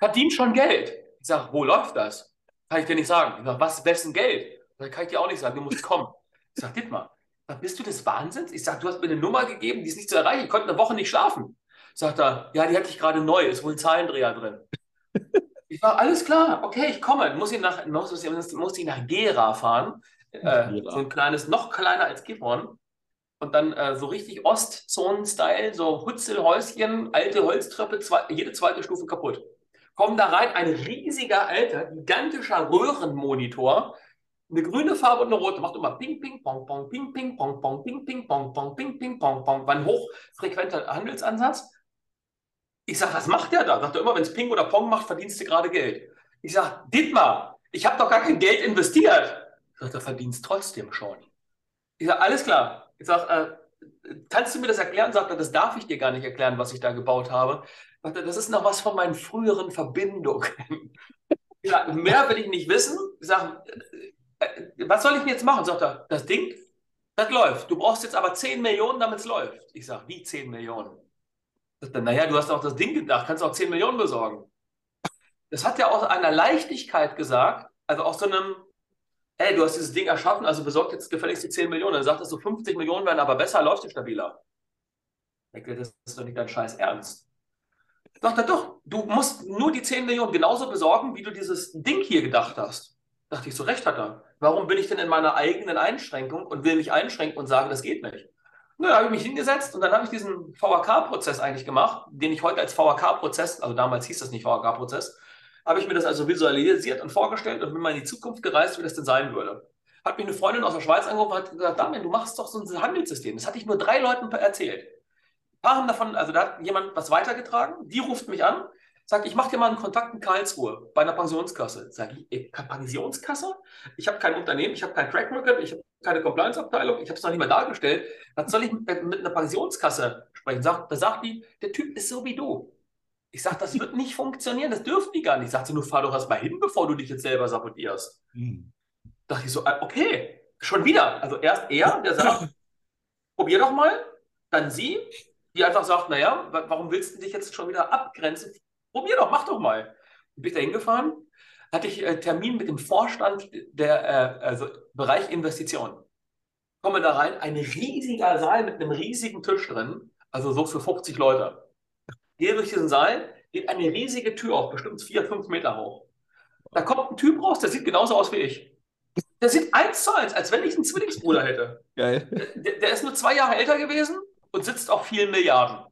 verdient schon Geld. Ich sage, wo läuft das? Kann ich dir nicht sagen. Ich sage, was, wessen Geld? Das kann ich dir auch nicht sagen, du musst kommen. Ich sage, Dittmar, bist du des Wahnsinns? Ich sage, du hast mir eine Nummer gegeben, die ist nicht zu erreichen. Ich konnte eine Woche nicht schlafen. Sagt er, ja, die hatte ich gerade neu, ist wohl ein Zahlendreher drin. ich war, alles klar, okay, ich komme. Muss ich nach, muss, muss ich nach Gera fahren. Äh, so ein kleines, noch kleiner als Gifhorn. Und dann äh, so richtig Ostzonen-Style, so Hutzelhäuschen, alte Holztreppe, zwei, jede zweite Stufe kaputt. Kommen da rein, ein riesiger, alter, gigantischer Röhrenmonitor, eine grüne Farbe und eine rote, macht immer ping, ping, pong, pong, ping, ping, pong, pong, ping, ping, pong, pong, ping, ping, pong, pong. War ein hochfrequenter Handelsansatz. Ich sage, was macht der da? Sagt er immer, wenn es Ping oder Pong macht, verdienst du gerade Geld. Ich sage, Dietmar, ich habe doch gar kein Geld investiert. Sagt er, verdienst trotzdem schon. Ich sage, alles klar. Ich sage, äh, kannst du mir das erklären? Sagt er, das darf ich dir gar nicht erklären, was ich da gebaut habe. Sagt er, das ist noch was von meinen früheren Verbindungen. [laughs] ja, mehr will ich nicht wissen. Ich sage, äh, was soll ich denn jetzt machen? Sagt er, das Ding, das läuft. Du brauchst jetzt aber 10 Millionen, damit es läuft. Ich sage, wie 10 Millionen? Dann, naja, du hast auch das Ding gedacht, kannst auch 10 Millionen besorgen. Das hat er aus einer Leichtigkeit gesagt, also aus so einem, hey, du hast dieses Ding erschaffen, also besorgt jetzt gefälligst die 10 Millionen. Dann sagt er so, 50 Millionen werden aber besser, läuft stabiler. Ich denke, das ist doch nicht dein Scheiß Ernst. Sagt er doch, du musst nur die 10 Millionen genauso besorgen, wie du dieses Ding hier gedacht hast. Dachte ich, so recht hat er. Warum bin ich denn in meiner eigenen Einschränkung und will mich einschränken und sagen, das geht nicht? Na, da habe ich mich hingesetzt und dann habe ich diesen VHK-Prozess eigentlich gemacht, den ich heute als VHK-Prozess, also damals hieß das nicht VHK-Prozess, habe ich mir das also visualisiert und vorgestellt und bin mal in die Zukunft gereist, wie das denn sein würde. Hat mich eine Freundin aus der Schweiz angerufen und hat gesagt, Damian, du machst doch so ein Handelssystem. Das hatte ich nur drei Leuten erzählt. Ein paar haben davon, also da hat jemand was weitergetragen, die ruft mich an, sagt, ich mache dir mal einen Kontakt in Karlsruhe bei einer Pensionskasse. Sag ich, äh, Pensionskasse? Ich habe kein Unternehmen, ich habe kein Track Record, ich habe keine Compliance-Abteilung, ich habe es noch nicht mal dargestellt. Was soll ich mit, mit einer Pensionskasse sprechen? Sag, da sagt die, der Typ ist so wie du. Ich sage, das wird nicht funktionieren, das dürfen die gar nicht. Sagt sie, nur fahr doch erst mal hin, bevor du dich jetzt selber sabotierst. Hm. Dachte ich so, äh, okay, schon wieder. Also erst er, der sagt, [laughs] probier doch mal, dann sie, die einfach sagt, naja, warum willst du dich jetzt schon wieder abgrenzen? Probier doch, mach doch mal. Bin ich da hingefahren, hatte ich äh, Termin mit dem Vorstand der äh, also Bereich Investitionen. Komme da rein, ein riesiger Saal mit einem riesigen Tisch drin, also so für 50 Leute. Gehe durch diesen Saal, geht eine riesige Tür auf, bestimmt vier, fünf Meter hoch. Da kommt ein Typ raus, der sieht genauso aus wie ich. Der sieht eins zu eins, als wenn ich einen Zwillingsbruder hätte. Geil. Der, der ist nur zwei Jahre älter gewesen und sitzt auf vielen Milliarden.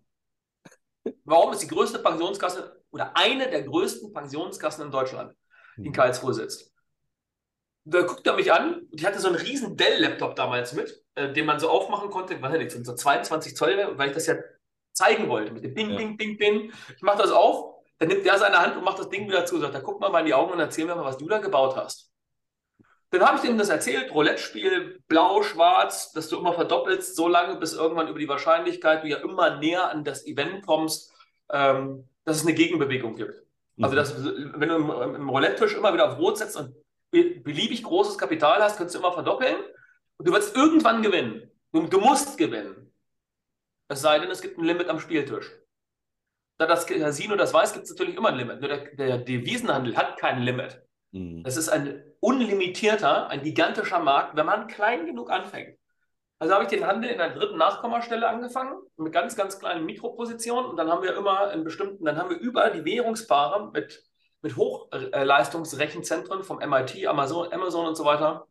Warum ist die größte Pensionskasse oder eine der größten Pensionskassen in Deutschland? in Karlsruhe sitzt. Da guckt er mich an und ich hatte so einen riesen Dell-Laptop damals mit, äh, den man so aufmachen konnte, weiß nicht, so 22 Zoll, weil ich das ja zeigen wollte mit dem Ping, ja. Ping, Ping, Ping. Ich mache das auf, dann nimmt der seine Hand und macht das Ding wieder zu und sagt, da guck mal mal in die Augen und erzähl mir mal, was du da gebaut hast. Dann habe ich dem das erzählt, Roulette-Spiel, blau, schwarz, dass du immer verdoppelst, so lange, bis irgendwann über die Wahrscheinlichkeit du ja immer näher an das Event kommst, ähm, dass es eine Gegenbewegung gibt. Also, mhm. dass, wenn du im, im Roulette-Tisch immer wieder auf Rot setzt und beliebig großes Kapital hast, kannst du immer verdoppeln und du wirst irgendwann gewinnen. Du, du musst gewinnen. Es sei denn, es gibt ein Limit am Spieltisch. Da das Casino das weiß, gibt es natürlich immer ein Limit. Nur der, der Devisenhandel hat kein Limit. Mhm. Das ist ein unlimitierter, ein gigantischer Markt, wenn man klein genug anfängt. Also habe ich den Handel in der dritten Nachkommastelle angefangen, mit ganz, ganz kleinen Mikropositionen. Und dann haben wir immer in bestimmten, dann haben wir über die Währungspaare mit, mit Hochleistungsrechenzentren vom MIT, Amazon, Amazon und so weiter.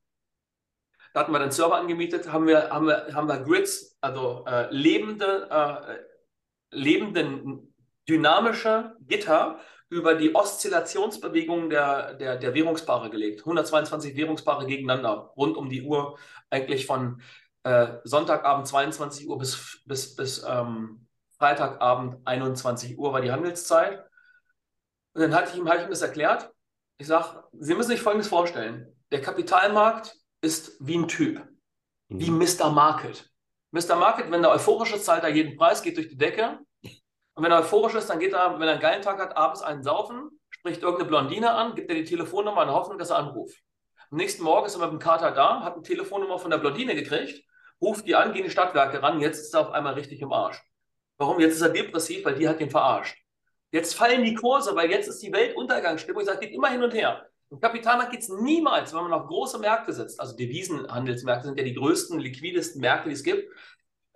Da hatten wir den Server angemietet, haben wir, haben wir, haben wir Grids, also äh, lebende, äh, lebende, dynamische Gitter über die Oszillationsbewegungen der, der, der Währungspaare gelegt. 122 Währungspaare gegeneinander, rund um die Uhr, eigentlich von äh, Sonntagabend 22 Uhr bis, bis, bis ähm, Freitagabend 21 Uhr war die Handelszeit. Und dann hatte ich ihm, hatte ich ihm das erklärt. Ich sage, Sie müssen sich Folgendes vorstellen. Der Kapitalmarkt ist wie ein Typ, mhm. wie Mr. Market. Mr. Market, wenn der euphorisch ist, zahlt er jeden Preis, geht durch die Decke. Und wenn er euphorisch ist, dann geht er, wenn er einen geilen Tag hat, abends einen saufen, spricht irgendeine Blondine an, gibt er die Telefonnummer der Hoffnung, dass er anruft. Am nächsten Morgen ist er mit dem Kater da, hat eine Telefonnummer von der Blondine gekriegt, ruft die an, geht in die Stadtwerke ran, jetzt ist er auf einmal richtig im Arsch. Warum? Jetzt ist er depressiv, weil die hat ihn verarscht. Jetzt fallen die Kurse, weil jetzt ist die Weltuntergangsstimmung. Ich sage, geht immer hin und her. Im Kapitalmarkt geht es niemals, wenn man auf große Märkte setzt. Also Devisenhandelsmärkte sind ja die größten, liquidesten Märkte, die es gibt.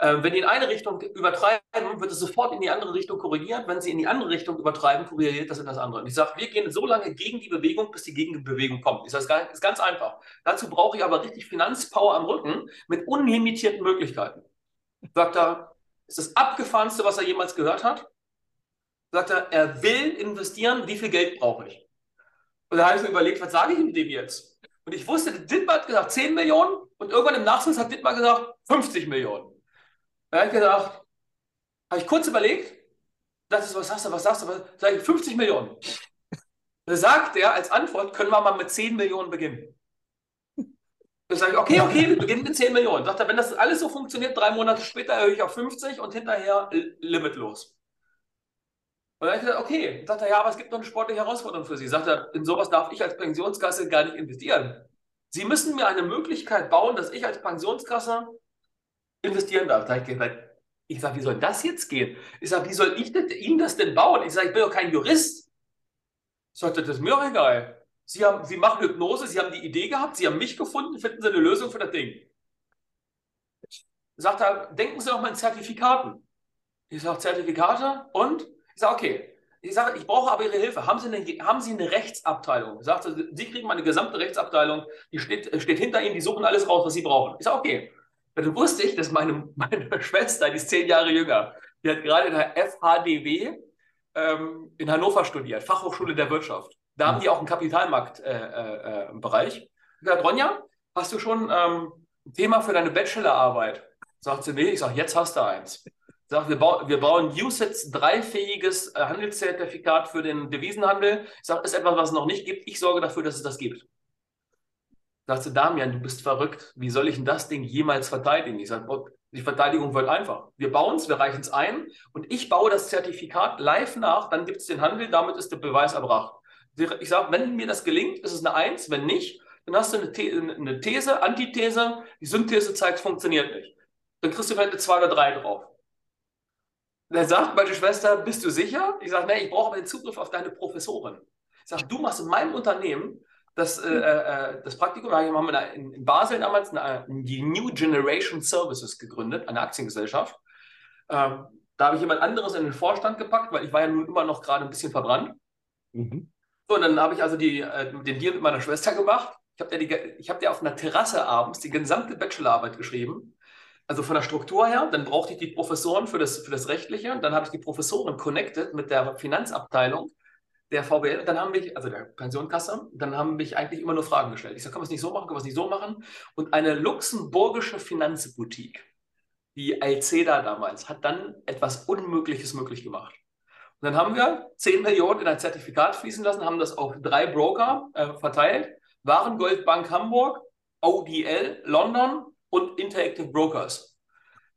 Ähm, wenn die in eine Richtung übertreiben, wird es sofort in die andere Richtung korrigiert. Wenn sie in die andere Richtung übertreiben, korrigiert das in das andere. Und ich sage, wir gehen so lange gegen die Bewegung, bis die Gegenbewegung kommt. Ich sage, das ist ganz einfach. Dazu brauche ich aber richtig Finanzpower am Rücken mit unlimitierten Möglichkeiten. Sagt er, ist das abgefahrenste, was er jemals gehört hat. Sagt er, er will investieren, wie viel Geld brauche ich? Und da habe ich mir überlegt, was sage ich ihm dem jetzt? Und ich wusste, Dittmar hat gesagt 10 Millionen und irgendwann im Nachsatz hat Dittmar gesagt 50 Millionen. Habe ich gedacht, habe ich kurz überlegt, das ist, was sagst du, was sagst du, was, sag ich 50 Millionen. Da sagt er als Antwort, können wir mal mit 10 Millionen beginnen. Da sage ich, okay, okay, wir beginnen mit 10 Millionen. Sagt er, wenn das alles so funktioniert, drei Monate später erhöhe ich auf 50 und hinterher limitlos. Und dann habe ich gesagt, okay. Sagt er, ja, aber es gibt noch eine sportliche Herausforderung für Sie. Sagt er, in sowas darf ich als Pensionskasse gar nicht investieren. Sie müssen mir eine Möglichkeit bauen, dass ich als Pensionskasse investieren darf. Da ich gesagt, ich sage, wie soll das jetzt gehen? Ich sage, wie soll ich Ihnen das denn bauen? Ich sage, ich bin doch kein Jurist. Ich sagte, das ist mir auch egal. Sie, haben, Sie machen Hypnose, Sie haben die Idee gehabt, Sie haben mich gefunden, finden Sie eine Lösung für das Ding. Sagt er, denken Sie doch mal in Zertifikaten. Ich sage, Zertifikate und? Ich sage, okay. Ich sage, ich brauche aber Ihre Hilfe. Haben Sie eine, haben Sie eine Rechtsabteilung? Sagt Sie kriegen meine gesamte Rechtsabteilung, die steht, steht hinter Ihnen, die suchen alles raus, was Sie brauchen. Ich sage, okay. Dann wusste ich, dass meine, [laughs] meine Schwester, die ist zehn Jahre jünger, die hat gerade in der FHDW ähm, in Hannover studiert, Fachhochschule der Wirtschaft. Da haben die auch einen Kapitalmarktbereich. Äh, äh, ich gesagt, Ronja, hast du schon ähm, ein Thema für deine Bachelorarbeit? Sagt sie, nee. Ich sage, jetzt hast du eins. Ich sage, wir, bau, wir bauen USITS dreifähiges äh, Handelszertifikat für den Devisenhandel. Ich sage, ist etwas, was es noch nicht gibt. Ich sorge dafür, dass es das gibt sagte Damian, du bist verrückt. Wie soll ich denn das Ding jemals verteidigen? Ich sage, die Verteidigung wird einfach. Wir bauen es, wir reichen es ein und ich baue das Zertifikat live nach, dann gibt es den Handel, damit ist der Beweis erbracht. Ich sage, wenn mir das gelingt, ist es eine Eins, wenn nicht, dann hast du eine, The eine These, Antithese, die Synthese zeigt, es funktioniert nicht. Dann kriegst du vielleicht eine 2 oder 3 drauf. Dann sagt meine Schwester, bist du sicher? Ich sage, nee, ich brauche den Zugriff auf deine Professorin. Ich sage, du machst in meinem Unternehmen das, äh, äh, das Praktikum, da haben wir in, in Basel damals eine, die New Generation Services gegründet, eine Aktiengesellschaft. Ähm, da habe ich jemand anderes in den Vorstand gepackt, weil ich war ja nun immer noch gerade ein bisschen verbrannt. Mhm. So, und dann habe ich also die, äh, den Deal mit meiner Schwester gemacht. Ich habe dir, hab auf einer Terrasse abends die gesamte Bachelorarbeit geschrieben. Also von der Struktur her, dann brauchte ich die Professoren für das, für das Rechtliche, dann habe ich die Professoren connected mit der Finanzabteilung der VBL, dann haben mich, also der Pensionkasse, dann haben mich eigentlich immer nur Fragen gestellt. Ich sage, können wir es nicht so machen, können wir es nicht so machen? Und eine luxemburgische Finanzboutique, die Alceda damals, hat dann etwas Unmögliches möglich gemacht. Und dann haben wir 10 Millionen in ein Zertifikat fließen lassen, haben das auf drei Broker äh, verteilt. Warengold Bank Hamburg, ODL London und Interactive Brokers.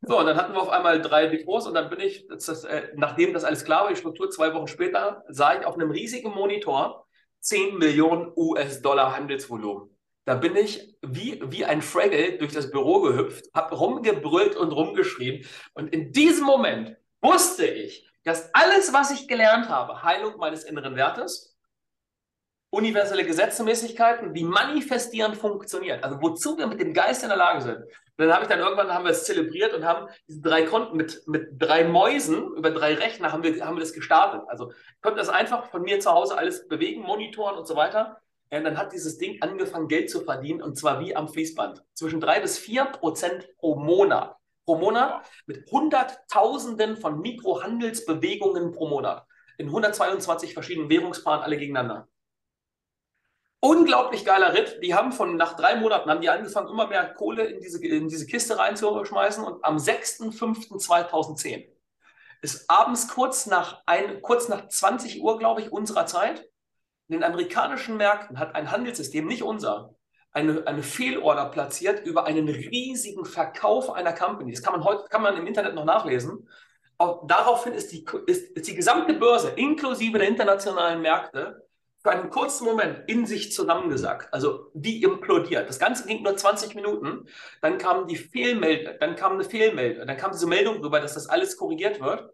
So, und dann hatten wir auf einmal drei Depots und dann bin ich, das, das, äh, nachdem das alles klar war, die Struktur, zwei Wochen später, sah ich auf einem riesigen Monitor 10 Millionen US-Dollar Handelsvolumen. Da bin ich wie, wie ein Fraggle durch das Büro gehüpft, habe rumgebrüllt und rumgeschrien. Und in diesem Moment wusste ich, dass alles, was ich gelernt habe, Heilung meines inneren Wertes, universelle Gesetzmäßigkeiten, wie manifestieren funktioniert, also wozu wir mit dem Geist in der Lage sind. Und dann habe ich dann irgendwann haben wir es zelebriert und haben diese drei Konten mit, mit drei Mäusen über drei Rechner haben wir, haben wir das gestartet. Also konnte das einfach von mir zu Hause alles bewegen, monitoren und so weiter. Und dann hat dieses Ding angefangen, Geld zu verdienen und zwar wie am Fließband. Zwischen drei bis vier Prozent pro Monat. Pro Monat mit Hunderttausenden von Mikrohandelsbewegungen pro Monat. in 122 verschiedenen Währungspaaren alle gegeneinander. Unglaublich geiler Ritt. Die haben von nach drei Monaten haben die angefangen, immer mehr Kohle in diese, in diese Kiste reinzuschmeißen. Und am 6.5.2010 ist abends kurz nach, ein, kurz nach 20 Uhr, glaube ich, unserer Zeit, in den amerikanischen Märkten hat ein Handelssystem, nicht unser, eine, eine Fehlorder platziert über einen riesigen Verkauf einer Company. Das kann man heute kann man im Internet noch nachlesen. Auch daraufhin ist die, ist, ist die gesamte Börse inklusive der internationalen Märkte für einen kurzen Moment in sich zusammengesackt, also wie implodiert. Das Ganze ging nur 20 Minuten. Dann kam die Fehlmeldung, dann kam eine Meldung, dann kam diese Meldung darüber, dass das alles korrigiert wird.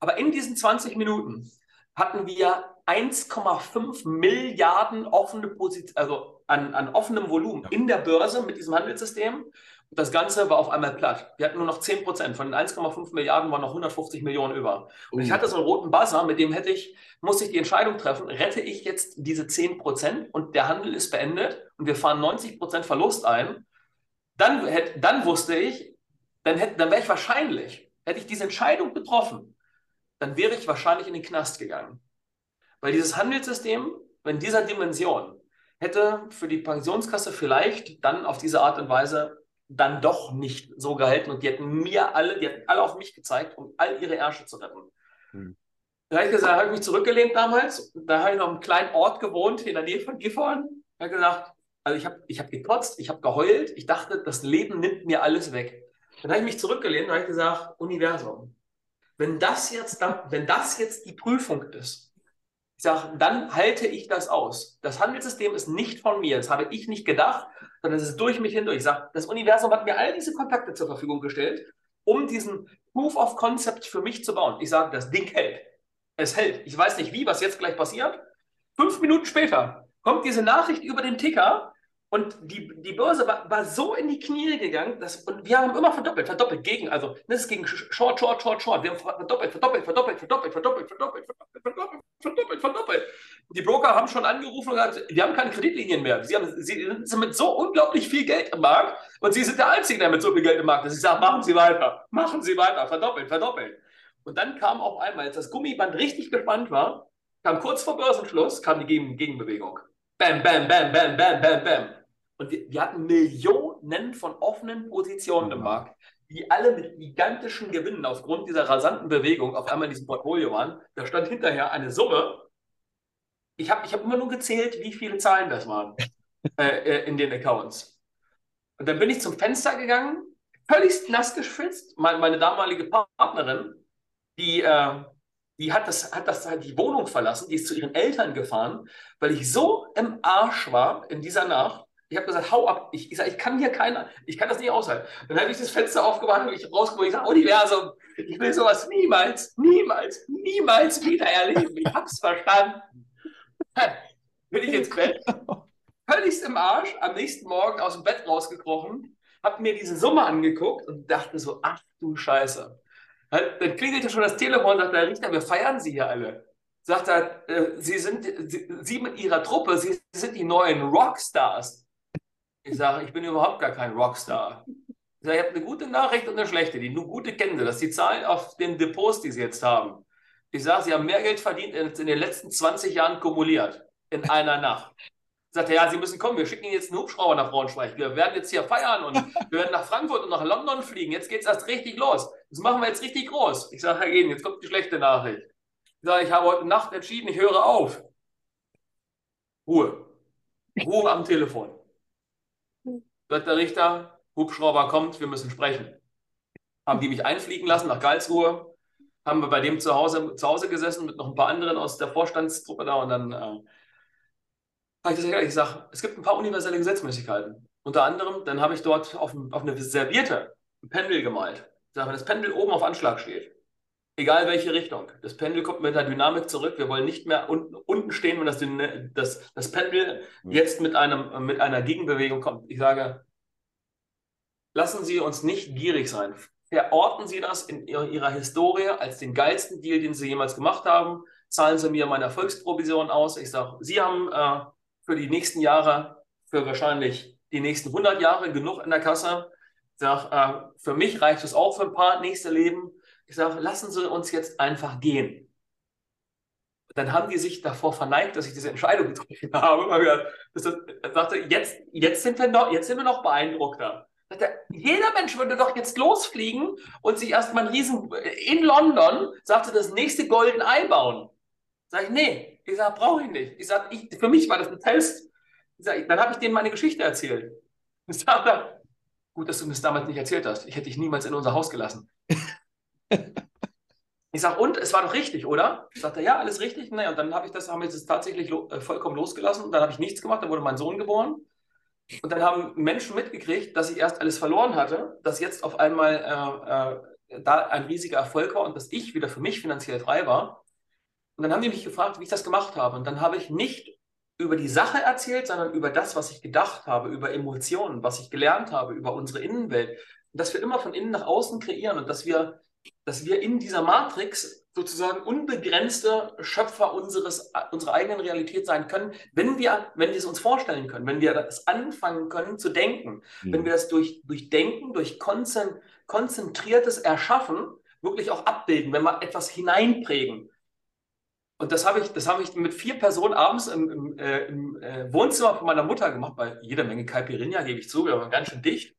Aber in diesen 20 Minuten hatten wir 1,5 Milliarden offene Positionen, also an, an offenem Volumen in der Börse mit diesem Handelssystem. Das Ganze war auf einmal platt. Wir hatten nur noch 10 Prozent. Von den 1,5 Milliarden waren noch 150 Millionen über. Und mhm. ich hatte so einen roten Buzzer, mit dem hätte ich, musste ich die Entscheidung treffen, rette ich jetzt diese 10 Prozent und der Handel ist beendet und wir fahren 90 Prozent Verlust ein. Dann, hätte, dann wusste ich, dann, hätte, dann wäre ich wahrscheinlich, hätte ich diese Entscheidung getroffen, dann wäre ich wahrscheinlich in den Knast gegangen. Weil dieses Handelssystem in dieser Dimension hätte für die Pensionskasse vielleicht dann auf diese Art und Weise dann doch nicht so gehalten und die hätten mir alle, die hätten alle auf mich gezeigt, um all ihre Ärsche zu retten. Hm. Da habe ich gesagt, habe ich mich zurückgelehnt damals. Da habe ich noch einen kleinen Ort gewohnt in der Nähe von Gifhorn. Ich habe gesagt, also ich habe ich hab gekotzt, ich habe geheult, ich dachte, das Leben nimmt mir alles weg. Dann habe ich mich zurückgelehnt und habe gesagt, Universum, wenn das jetzt, wenn das jetzt die Prüfung ist, ich sage, dann halte ich das aus. Das Handelssystem ist nicht von mir, das habe ich nicht gedacht, sondern es ist durch mich hindurch. Ich sage, das Universum hat mir all diese Kontakte zur Verfügung gestellt, um diesen Proof of Concept für mich zu bauen. Ich sage, das Ding hält. Es hält. Ich weiß nicht wie, was jetzt gleich passiert. Fünf Minuten später kommt diese Nachricht über den Ticker und die, die Börse war, war so in die Knie gegangen, dass, und wir haben immer verdoppelt, verdoppelt gegen, also das ist gegen Short, Short, Short, Short. Wir haben verdoppelt, verdoppelt, verdoppelt, verdoppelt, verdoppelt, verdoppelt, verdoppelt, verdoppelt, verdoppelt, verdoppelt. Die Broker haben schon angerufen und gesagt, wir haben keine Kreditlinien mehr. Sie, haben, sie sind mit so unglaublich viel Geld im Markt und Sie sind der Einzige, der mit so viel Geld im Markt ist. Ich sage, machen Sie weiter, machen Sie weiter, verdoppelt, verdoppelt. Und dann kam auf einmal, als das Gummiband richtig gespannt war, kam kurz vor Börsenschluss, kam die Gegenbewegung. Bam, bam, bam, bam, bam, bam, bam. Und wir, wir hatten Millionen von offenen Positionen mhm. im Markt, die alle mit gigantischen Gewinnen aufgrund dieser rasanten Bewegung auf einmal in diesem Portfolio waren. Da stand hinterher eine Summe. Ich habe ich hab immer nur gezählt, wie viele Zahlen das waren [laughs] äh, äh, in den Accounts. Und dann bin ich zum Fenster gegangen, völlig nass geschwitzt. Meine, meine damalige Partnerin, die, äh, die hat, das, hat das, hat die Wohnung verlassen, die ist zu ihren Eltern gefahren, weil ich so im Arsch war in dieser Nacht, ich habe gesagt, hau ab. Ich, ich sage, ich kann hier keiner, ich kann das nicht aushalten. Dann habe ich das Fenster aufgemacht und ich rausgeguckt. Ich sage, Universum, ich will sowas niemals, niemals, niemals wieder erleben. Ich habe es verstanden. [laughs] Bin ich ins Bett, völlig im Arsch, am nächsten Morgen aus dem Bett rausgekrochen, habe mir diese Summe angeguckt und dachte so, ach du Scheiße. Dann klingelte schon das Telefon und sagte, Herr Richter, wir feiern Sie hier alle. Sagt er, äh, Sie sind, Sie, Sie mit Ihrer Truppe, Sie sind die neuen Rockstars. Ich sage, ich bin überhaupt gar kein Rockstar. Ich sage, ich habe eine gute Nachricht und eine schlechte. Die nur gute kennen Sie. Das ist die Zahlen auf den Depots, die Sie jetzt haben. Ich sage, Sie haben mehr Geld verdient als in den letzten 20 Jahren kumuliert. In einer Nacht. Sagt er, ja, Sie müssen kommen, wir schicken Ihnen jetzt einen Hubschrauber nach Braunschweig. Wir werden jetzt hier feiern und wir werden nach Frankfurt und nach London fliegen. Jetzt geht es erst richtig los. Das machen wir jetzt richtig groß. Ich sage, Herr Gehen, jetzt kommt die schlechte Nachricht. Ich sage, ich habe heute Nacht entschieden, ich höre auf. Ruhe. Ruhe am Telefon. Sagt der Richter, Hubschrauber kommt, wir müssen sprechen. Haben die mich einfliegen lassen nach Karlsruhe, haben wir bei dem zu Hause, zu Hause gesessen mit noch ein paar anderen aus der Vorstandstruppe da und dann äh, habe ich das ehrlich gesagt, es gibt ein paar universelle Gesetzmäßigkeiten. Unter anderem, dann habe ich dort auf, auf eine Serviette ein Pendel gemalt. Wenn das Pendel oben auf Anschlag steht, egal welche Richtung, das Pendel kommt mit der Dynamik zurück. Wir wollen nicht mehr unten, unten stehen, wenn das, das, das Pendel jetzt mit, einem, mit einer Gegenbewegung kommt. Ich sage, lassen Sie uns nicht gierig sein. Verorten Sie das in Ihrer Historie als den geilsten Deal, den Sie jemals gemacht haben. Zahlen Sie mir meine Erfolgsprovision aus. Ich sage, Sie haben äh, für die nächsten Jahre, für wahrscheinlich die nächsten 100 Jahre genug in der Kasse. Ich sage, äh, für mich reicht es auch für ein paar nächste Leben. Ich sage, lassen Sie uns jetzt einfach gehen. dann haben die sich davor verneigt, dass ich diese Entscheidung getroffen [laughs] habe. Er, sagte, jetzt, jetzt, sind wir noch, jetzt sind wir noch beeindruckter. Jeder Mensch würde doch jetzt losfliegen und sich erstmal Riesen in London, sagte, das nächste Golden Ei bauen. Sag ich, nee. Ich sage, brauche ich nicht. Ich sage, ich, für mich war das ein Test. Ich sag, dann habe ich denen meine Geschichte erzählt. Ich sage, gut, dass du mir das damals nicht erzählt hast. Ich hätte dich niemals in unser Haus gelassen. Ich sage, und es war doch richtig, oder? Ich sagte, ja, alles richtig. Naja, und dann habe ich das, haben wir das tatsächlich lo äh, vollkommen losgelassen. Dann habe ich nichts gemacht, dann wurde mein Sohn geboren. Und dann haben Menschen mitgekriegt, dass ich erst alles verloren hatte, dass jetzt auf einmal äh, äh, da ein riesiger Erfolg war und dass ich wieder für mich finanziell frei war. Und dann haben die mich gefragt, wie ich das gemacht habe. Und dann habe ich nicht über die Sache erzählt, sondern über das, was ich gedacht habe, über Emotionen, was ich gelernt habe, über unsere Innenwelt. Und dass wir immer von innen nach außen kreieren und dass wir, dass wir in dieser Matrix sozusagen unbegrenzte Schöpfer unseres, unserer eigenen Realität sein können, wenn wir, wenn wir es uns vorstellen können, wenn wir das anfangen können zu denken, mhm. wenn wir das durch, durch Denken, durch konzentriertes Erschaffen wirklich auch abbilden, wenn wir etwas hineinprägen. Und das habe ich, das habe ich mit vier Personen abends im, im, äh, im äh, Wohnzimmer von meiner Mutter gemacht, bei jeder Menge Caipirinha, gebe ich zu, wir waren ganz schön dicht.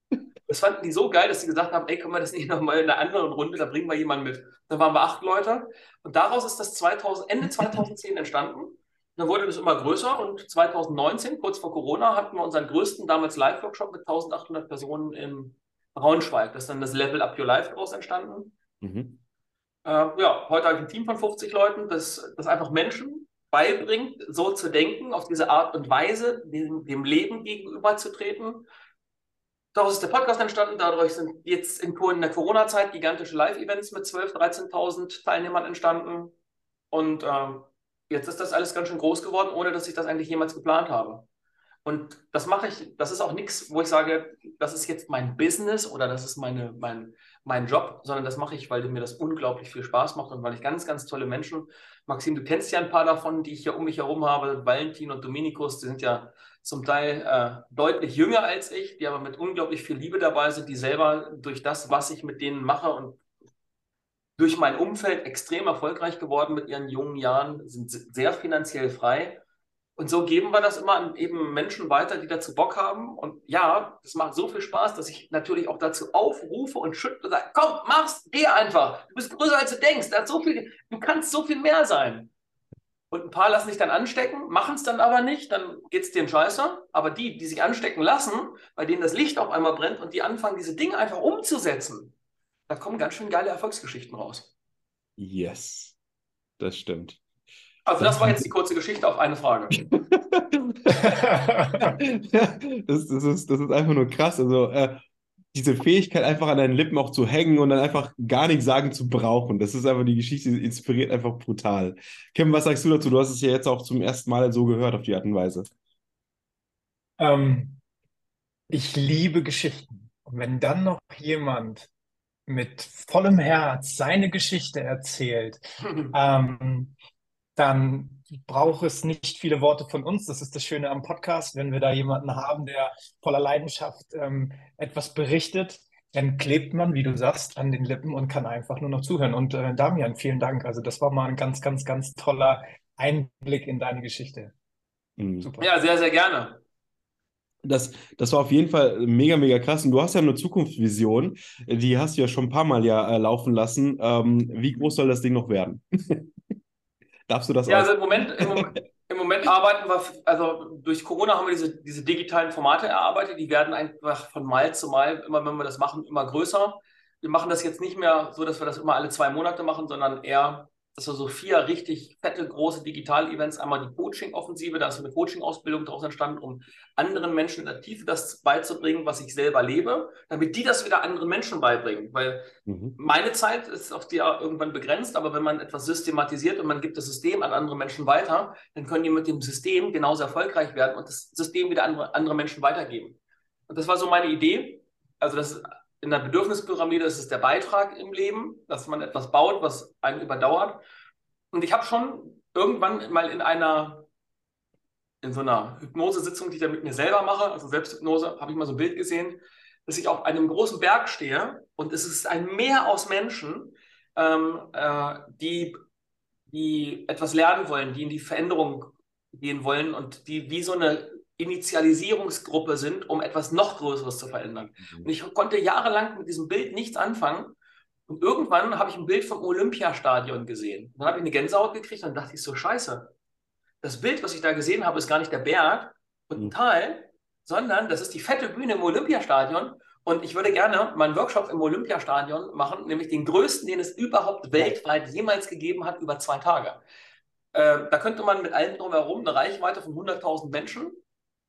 Das fanden die so geil, dass sie gesagt haben, ey, können wir das nicht nochmal in einer anderen Runde, da bringen wir jemanden mit. Dann waren wir acht Leute und daraus ist das 2000, Ende 2010 entstanden. Dann wurde das immer größer und 2019, kurz vor Corona, hatten wir unseren größten damals Live-Workshop mit 1800 Personen in Braunschweig. Das ist dann das Level Up Your Life daraus entstanden. Mhm. Äh, ja, heute habe ich ein Team von 50 Leuten, das, das einfach Menschen beibringt, so zu denken, auf diese Art und Weise, dem, dem Leben gegenüberzutreten. Daraus ist der Podcast entstanden. Dadurch sind jetzt in, in der Corona-Zeit gigantische Live-Events mit 12.000, 13.000 Teilnehmern entstanden. Und äh, jetzt ist das alles ganz schön groß geworden, ohne dass ich das eigentlich jemals geplant habe. Und das mache ich, das ist auch nichts, wo ich sage, das ist jetzt mein Business oder das ist meine, mein, mein Job, sondern das mache ich, weil mir das unglaublich viel Spaß macht und weil ich ganz, ganz tolle Menschen, Maxim, du kennst ja ein paar davon, die ich hier um mich herum habe, Valentin und Dominikus, die sind ja zum Teil äh, deutlich jünger als ich, die aber mit unglaublich viel Liebe dabei sind, die selber durch das, was ich mit denen mache und durch mein Umfeld extrem erfolgreich geworden mit ihren jungen Jahren, sind sehr finanziell frei und so geben wir das immer an eben Menschen weiter, die dazu Bock haben. Und ja, das macht so viel Spaß, dass ich natürlich auch dazu aufrufe und schüttle und sage, komm, mach's, geh einfach. Du bist größer, als du denkst. So viel, du kannst so viel mehr sein. Und ein paar lassen sich dann anstecken, machen es dann aber nicht, dann geht es denen scheiße. Aber die, die sich anstecken lassen, bei denen das Licht auf einmal brennt und die anfangen, diese Dinge einfach umzusetzen, da kommen ganz schön geile Erfolgsgeschichten raus. Yes, das stimmt. Also das war jetzt die kurze Geschichte auf eine Frage. [laughs] das, das, ist, das ist einfach nur krass. Also äh, diese Fähigkeit, einfach an deinen Lippen auch zu hängen und dann einfach gar nichts sagen zu brauchen. Das ist einfach die Geschichte, die inspiriert einfach brutal. Kim, was sagst du dazu? Du hast es ja jetzt auch zum ersten Mal so gehört auf die Art und Weise. Ähm, ich liebe Geschichten. Und wenn dann noch jemand mit vollem Herz seine Geschichte erzählt, [laughs] ähm, dann braucht es nicht viele Worte von uns. Das ist das Schöne am Podcast, wenn wir da jemanden haben, der voller Leidenschaft ähm, etwas berichtet, dann klebt man, wie du sagst, an den Lippen und kann einfach nur noch zuhören. Und äh, Damian, vielen Dank. Also das war mal ein ganz, ganz, ganz toller Einblick in deine Geschichte. Mhm. Super. Ja, sehr, sehr gerne. Das, das war auf jeden Fall mega, mega krass. Und du hast ja eine Zukunftsvision, die hast du ja schon ein paar Mal ja äh, laufen lassen. Ähm, wie groß soll das Ding noch werden? [laughs] Darfst du das Ja, also im Moment, im Moment, [laughs] im Moment arbeiten wir, also durch Corona haben wir diese, diese digitalen Formate erarbeitet. Die werden einfach von Mal zu Mal, immer wenn wir das machen, immer größer. Wir machen das jetzt nicht mehr so, dass wir das immer alle zwei Monate machen, sondern eher das war so vier richtig fette, große Digital-Events. Einmal die Coaching-Offensive, da ist eine Coaching-Ausbildung daraus entstanden, um anderen Menschen in der Tiefe das beizubringen, was ich selber lebe, damit die das wieder anderen Menschen beibringen. Weil mhm. meine Zeit ist auf die irgendwann begrenzt, aber wenn man etwas systematisiert und man gibt das System an andere Menschen weiter, dann können die mit dem System genauso erfolgreich werden und das System wieder an andere Menschen weitergeben. Und das war so meine Idee. Also das ist in der Bedürfnispyramide ist es der Beitrag im Leben, dass man etwas baut, was einen überdauert. Und ich habe schon irgendwann mal in einer, in so einer Hypnosesitzung, die ich da mit mir selber mache, also Selbsthypnose, habe ich mal so ein Bild gesehen, dass ich auf einem großen Berg stehe und es ist ein Meer aus Menschen, ähm, äh, die die etwas lernen wollen, die in die Veränderung gehen wollen und die wie so eine Initialisierungsgruppe sind, um etwas noch Größeres zu verändern. Mhm. Und ich konnte jahrelang mit diesem Bild nichts anfangen. Und irgendwann habe ich ein Bild vom Olympiastadion gesehen. dann habe ich eine Gänsehaut gekriegt und dachte ich so, scheiße. Das Bild, was ich da gesehen habe, ist gar nicht der Berg und ein mhm. Tal, sondern das ist die fette Bühne im Olympiastadion. Und ich würde gerne meinen Workshop im Olympiastadion machen, nämlich den größten, den es überhaupt weltweit jemals gegeben hat, über zwei Tage. Äh, da könnte man mit allem drumherum eine Reichweite von 100.000 Menschen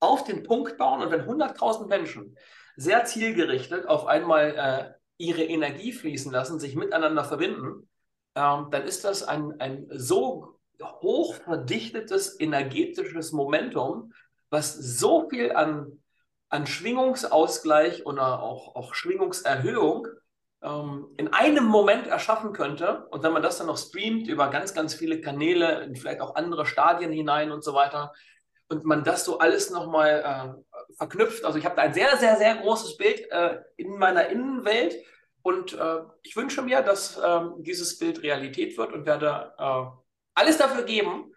auf den Punkt bauen. Und wenn 100.000 Menschen sehr zielgerichtet auf einmal äh, ihre Energie fließen lassen, sich miteinander verbinden, ähm, dann ist das ein, ein so hoch verdichtetes energetisches Momentum, was so viel an an Schwingungsausgleich oder auch, auch Schwingungserhöhung ähm, in einem Moment erschaffen könnte. Und wenn man das dann noch streamt über ganz, ganz viele Kanäle, vielleicht auch andere Stadien hinein und so weiter, und man das so alles nochmal äh, verknüpft. Also ich habe da ein sehr, sehr, sehr großes Bild äh, in meiner Innenwelt und äh, ich wünsche mir, dass ähm, dieses Bild Realität wird und werde äh, alles dafür geben,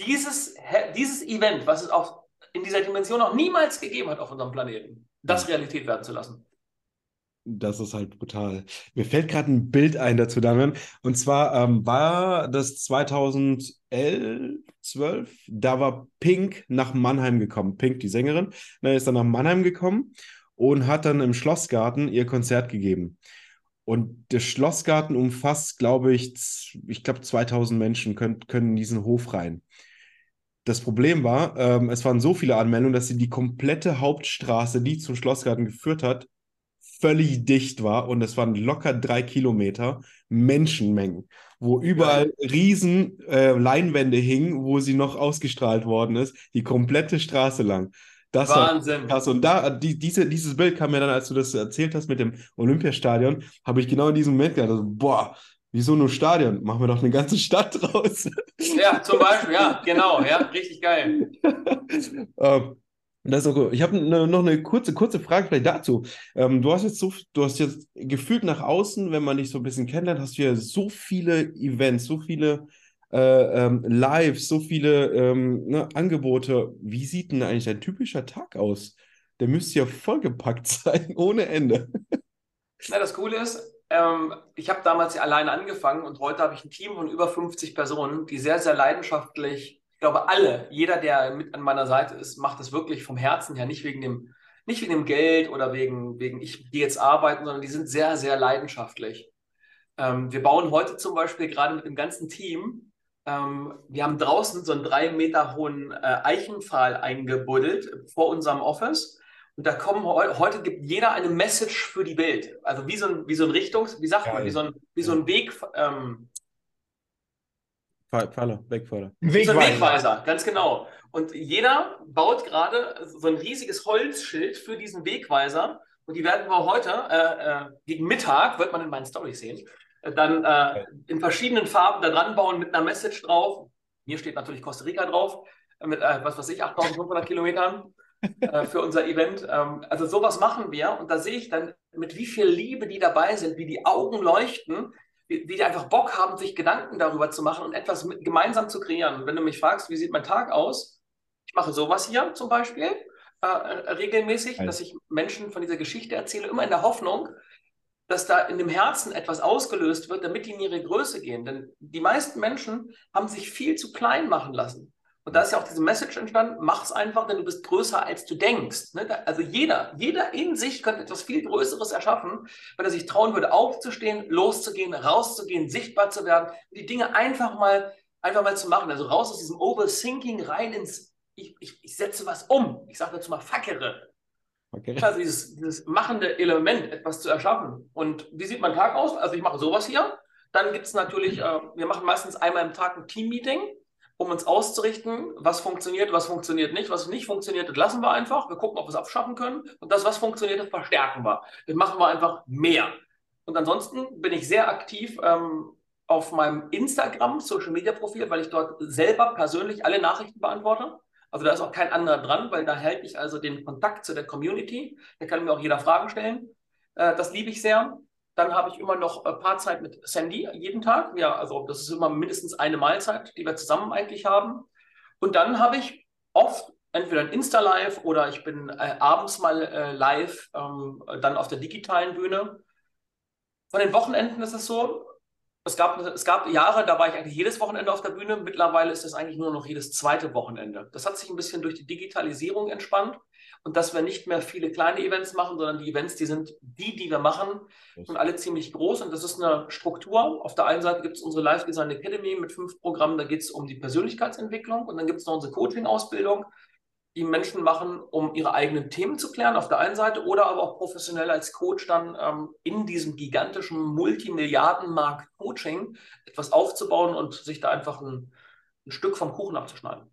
dieses, dieses Event, was es auch in dieser Dimension noch niemals gegeben hat auf unserem Planeten, das Realität werden zu lassen. Das ist halt brutal. Mir fällt gerade ein Bild ein dazu, Damian. Und zwar ähm, war das 2011, 12, da war Pink nach Mannheim gekommen. Pink, die Sängerin, ne, ist dann nach Mannheim gekommen und hat dann im Schlossgarten ihr Konzert gegeben. Und der Schlossgarten umfasst, glaube ich, ich glaube 2000 Menschen können, können in diesen Hof rein. Das Problem war, ähm, es waren so viele Anmeldungen, dass sie die komplette Hauptstraße, die zum Schlossgarten geführt hat, völlig dicht war und es waren locker drei Kilometer Menschenmengen, wo überall ja. riesen äh, Leinwände hingen, wo sie noch ausgestrahlt worden ist, die komplette Straße lang. Das Wahnsinn. Krass. Und da, die, diese, dieses Bild kam mir dann, als du das erzählt hast mit dem Olympiastadion, habe ich genau in diesem Moment gedacht, also, boah, Wieso nur Stadion? Machen wir doch eine ganze Stadt draus. Ja, zum Beispiel, ja, [laughs] genau, ja, richtig geil. ähm, das ist auch gut. Ich habe ne, noch eine kurze, kurze Frage vielleicht dazu. Ähm, du hast jetzt so, du hast jetzt gefühlt nach außen, wenn man dich so ein bisschen kennenlernt, hast du ja so viele Events, so viele äh, ähm, Lives, so viele ähm, ne, Angebote. Wie sieht denn eigentlich ein typischer Tag aus? Der müsste ja vollgepackt [laughs] sein, ohne Ende. Na, das Coole ist, ähm, ich habe damals alleine angefangen und heute habe ich ein Team von über 50 Personen, die sehr, sehr leidenschaftlich, ich glaube alle, jeder, der mit an meiner Seite ist, macht das wirklich vom Herzen her, nicht wegen dem, nicht wegen dem Geld oder wegen, wegen ich gehe jetzt arbeiten, sondern die sind sehr, sehr leidenschaftlich. Ähm, wir bauen heute zum Beispiel gerade mit dem ganzen Team, ähm, wir haben draußen so einen drei Meter hohen äh, Eichenpfahl eingebuddelt vor unserem Office und da kommen heute gibt jeder eine Message für die Welt. Also wie so ein, wie so ein Richtungs, wie sagt Geil. man, wie so ein, wie so ein Weg. Ähm, Pfeiler, Wegpfeiler. Wegweiser. So ein Wegweiser, ganz genau. Und jeder baut gerade so ein riesiges Holzschild für diesen Wegweiser. Und die werden wir heute, äh, äh, gegen Mittag, wird man in meinen Storys sehen, äh, dann äh, in verschiedenen Farben da dran bauen mit einer Message drauf. Hier steht natürlich Costa Rica drauf, mit, äh, was weiß ich, 8500 Kilometern äh, für unser Event. Ähm, also sowas machen wir und da sehe ich dann, mit wie viel Liebe die dabei sind, wie die Augen leuchten, wie, die einfach Bock haben, sich Gedanken darüber zu machen und etwas mit, gemeinsam zu kreieren. Und wenn du mich fragst, wie sieht mein Tag aus? Ich mache sowas hier zum Beispiel äh, regelmäßig, also. dass ich Menschen von dieser Geschichte erzähle, immer in der Hoffnung, dass da in dem Herzen etwas ausgelöst wird, damit die in ihre Größe gehen. Denn die meisten Menschen haben sich viel zu klein machen lassen. Und da ist ja auch diese Message entstanden, mach es einfach, denn du bist größer, als du denkst. Ne? Also jeder, jeder in sich könnte etwas viel Größeres erschaffen, wenn er sich trauen würde, aufzustehen, loszugehen, rauszugehen, sichtbar zu werden, die Dinge einfach mal, einfach mal zu machen. Also raus aus diesem Overthinking, rein ins, ich, ich, ich setze was um. Ich sage dazu mal, fackere. Okay. Also dieses, dieses machende Element, etwas zu erschaffen. Und wie sieht mein Tag aus? Also ich mache sowas hier. Dann gibt es natürlich, äh, wir machen meistens einmal im Tag ein Team-Meeting um uns auszurichten, was funktioniert, was funktioniert nicht. Was nicht funktioniert, das lassen wir einfach. Wir gucken, ob wir es abschaffen können. Und das, was funktioniert, das verstärken wir. Das machen wir einfach mehr. Und ansonsten bin ich sehr aktiv ähm, auf meinem Instagram Social Media Profil, weil ich dort selber persönlich alle Nachrichten beantworte. Also da ist auch kein anderer dran, weil da halte ich also den Kontakt zu der Community. Da kann mir auch jeder Fragen stellen. Äh, das liebe ich sehr. Dann habe ich immer noch ein paar Zeit mit Sandy jeden Tag. Ja, also das ist immer mindestens eine Mahlzeit, die wir zusammen eigentlich haben. Und dann habe ich oft entweder ein Insta-Live oder ich bin äh, abends mal äh, live, ähm, dann auf der digitalen Bühne. Von den Wochenenden ist es so, es gab, es gab Jahre, da war ich eigentlich jedes Wochenende auf der Bühne. Mittlerweile ist es eigentlich nur noch jedes zweite Wochenende. Das hat sich ein bisschen durch die Digitalisierung entspannt und dass wir nicht mehr viele kleine Events machen, sondern die Events, die sind die, die wir machen, sind alle ziemlich groß und das ist eine Struktur. Auf der einen Seite gibt es unsere Live Design Academy mit fünf Programmen, da geht es um die Persönlichkeitsentwicklung und dann gibt es noch unsere Coaching-Ausbildung, die Menschen machen, um ihre eigenen Themen zu klären auf der einen Seite oder aber auch professionell als Coach dann ähm, in diesem gigantischen Multimilliardenmarkt Coaching etwas aufzubauen und sich da einfach ein, ein Stück vom Kuchen abzuschneiden.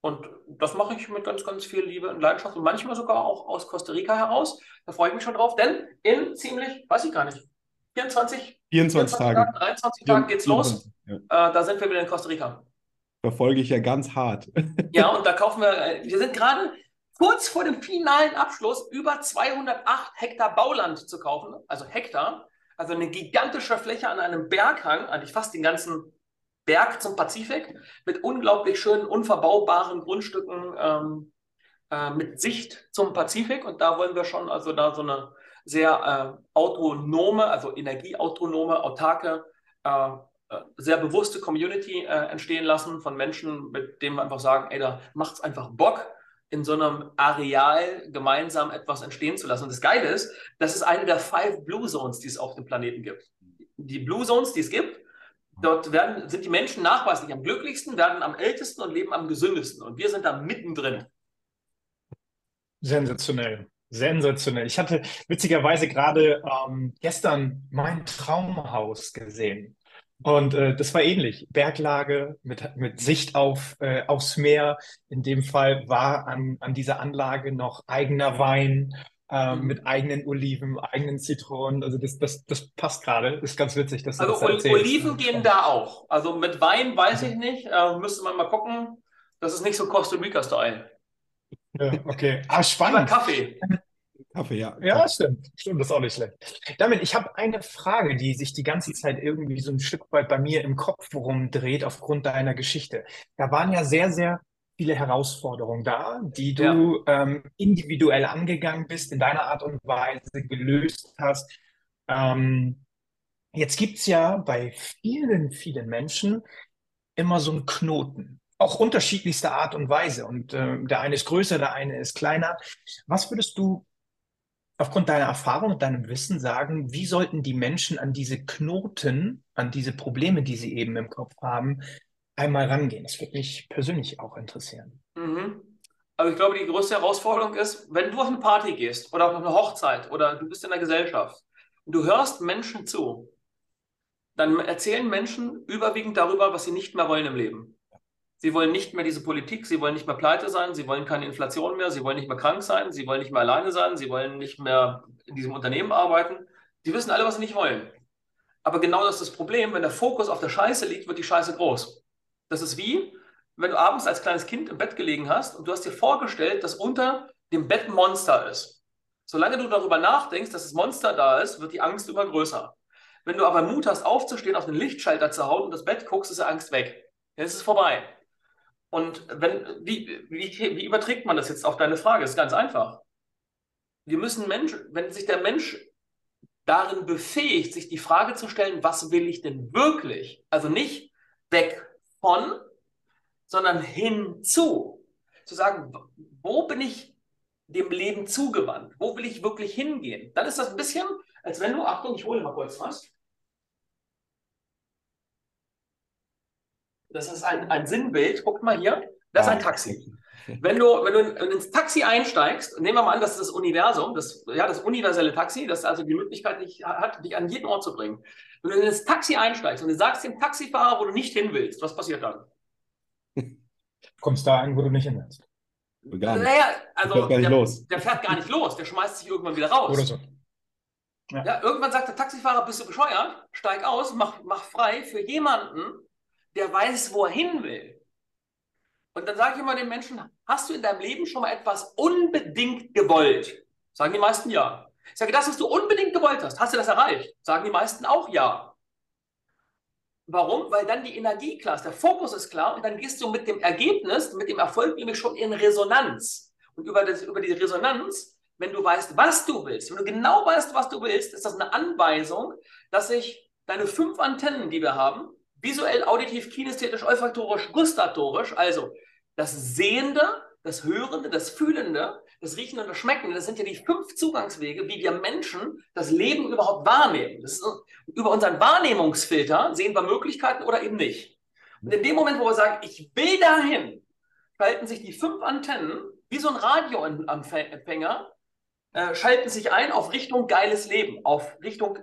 Und das mache ich mit ganz, ganz viel Liebe und Leidenschaft und manchmal sogar auch aus Costa Rica heraus. Da freue ich mich schon drauf, denn in ziemlich, weiß ich gar nicht, 24, 24, 24 Tagen, 23 Tagen geht's 24, los. Ja. Äh, da sind wir wieder in Costa Rica. Verfolge ich ja ganz hart. Ja, und da kaufen wir, äh, wir sind gerade kurz vor dem finalen Abschluss, über 208 Hektar Bauland zu kaufen, also Hektar, also eine gigantische Fläche an einem Berghang, eigentlich fast den ganzen Berg zum Pazifik mit unglaublich schönen, unverbaubaren Grundstücken ähm, äh, mit Sicht zum Pazifik. Und da wollen wir schon also da so eine sehr äh, autonome, also energieautonome, autarke, äh, sehr bewusste Community äh, entstehen lassen von Menschen, mit denen wir einfach sagen, ey, da macht es einfach Bock, in so einem Areal gemeinsam etwas entstehen zu lassen. Und das Geile ist, das ist eine der five Blue Zones, die es auf dem Planeten gibt. Die Blue Zones, die es gibt, Dort werden, sind die Menschen nachweislich am glücklichsten, werden am ältesten und leben am gesündesten. Und wir sind da mittendrin. Sensationell. Sensationell. Ich hatte witzigerweise gerade ähm, gestern mein Traumhaus gesehen. Und äh, das war ähnlich. Berglage mit, mit Sicht auf, äh, aufs Meer. In dem Fall war an, an dieser Anlage noch eigener Wein ähm, mhm. mit eigenen Oliven, eigenen Zitronen. Also das, das, das passt gerade. Ist ganz witzig, dass du also das erzählst. Oliven gehen da auch. Also mit Wein weiß ich nicht. Äh, müsste man mal gucken. Das ist nicht so Costa Rica-Style. Ja, okay. Ah, spannend. Aber Kaffee. Kaffee, ja. Ja, stimmt. Stimmt, das ist auch nicht schlecht. Damit, ich habe eine Frage, die sich die ganze Zeit irgendwie so ein Stück weit bei mir im Kopf rumdreht aufgrund deiner Geschichte. Da waren ja sehr, sehr viele Herausforderungen da, die du ja. ähm, individuell angegangen bist, in deiner Art und Weise gelöst hast. Ähm, jetzt gibt es ja bei vielen, vielen Menschen immer so einen Knoten, auch unterschiedlichster Art und Weise. Und äh, der eine ist größer, der eine ist kleiner. Was würdest du aufgrund deiner Erfahrung und deinem Wissen sagen, wie sollten die Menschen an diese Knoten, an diese Probleme, die sie eben im Kopf haben, einmal rangehen. Das würde mich persönlich auch interessieren. Mhm. Also ich glaube, die größte Herausforderung ist, wenn du auf eine Party gehst oder auf eine Hochzeit oder du bist in der Gesellschaft und du hörst Menschen zu, dann erzählen Menschen überwiegend darüber, was sie nicht mehr wollen im Leben. Sie wollen nicht mehr diese Politik, sie wollen nicht mehr pleite sein, sie wollen keine Inflation mehr, sie wollen nicht mehr krank sein, sie wollen nicht mehr alleine sein, sie wollen nicht mehr in diesem Unternehmen arbeiten. Die wissen alle, was sie nicht wollen. Aber genau das ist das Problem, wenn der Fokus auf der Scheiße liegt, wird die Scheiße groß. Das ist wie, wenn du abends als kleines Kind im Bett gelegen hast und du hast dir vorgestellt, dass unter dem Bett ein Monster ist. Solange du darüber nachdenkst, dass das Monster da ist, wird die Angst immer größer. Wenn du aber Mut hast, aufzustehen, auf den Lichtschalter zu hauen und das Bett guckst, ist die Angst weg. Jetzt ist es vorbei. Und wenn, wie, wie, wie überträgt man das jetzt auf deine Frage? Das ist ganz einfach. Wir müssen Menschen, wenn sich der Mensch darin befähigt, sich die Frage zu stellen, was will ich denn wirklich? Also nicht weg von, sondern hinzu. Zu sagen, wo bin ich dem Leben zugewandt? Wo will ich wirklich hingehen? Dann ist das ein bisschen, als wenn du, Achtung, ich hole mal kurz was. Das ist ein, ein Sinnbild. Guck mal hier. Das ist ein Taxi. Wenn du, wenn du ins Taxi einsteigst, nehmen wir mal an, das ist das Universum, das, ja, das universelle Taxi, das also die Möglichkeit dich, hat, dich an jeden Ort zu bringen. Wenn du ins Taxi einsteigst und du sagst dem Taxifahrer, wo du nicht hin willst, was passiert dann? Kommst da ein, wo du nicht hin willst. Gar nicht. Naja, also der, der, fährt gar nicht los, der schmeißt sich irgendwann wieder raus. Oder so. Ja. ja. irgendwann sagt der Taxifahrer, bist du bescheuert? Steig aus, mach, mach frei für jemanden, der weiß, wo er hin will. Und dann sage ich immer den Menschen, hast du in deinem Leben schon mal etwas unbedingt gewollt? Sagen die meisten ja. Ich sage, das, was du unbedingt gewollt hast, hast du das erreicht? Sagen die meisten auch ja. Warum? Weil dann die Energie klar ist, der Fokus ist klar und dann gehst du mit dem Ergebnis, mit dem Erfolg nämlich schon in Resonanz. Und über, das, über die Resonanz, wenn du weißt, was du willst, wenn du genau weißt, was du willst, ist das eine Anweisung, dass sich deine fünf Antennen, die wir haben, visuell, auditiv, kinästhetisch, olfaktorisch, gustatorisch, also das Sehende, das Hörende, das Fühlende, das Riechen und das Schmecken, das sind ja die fünf Zugangswege, wie wir Menschen das Leben überhaupt wahrnehmen. Ist, über unseren Wahrnehmungsfilter sehen wir Möglichkeiten oder eben nicht. Und in dem Moment, wo wir sagen, ich will dahin, schalten sich die fünf Antennen wie so ein Radioempfänger, äh, schalten sich ein auf Richtung geiles Leben, auf Richtung,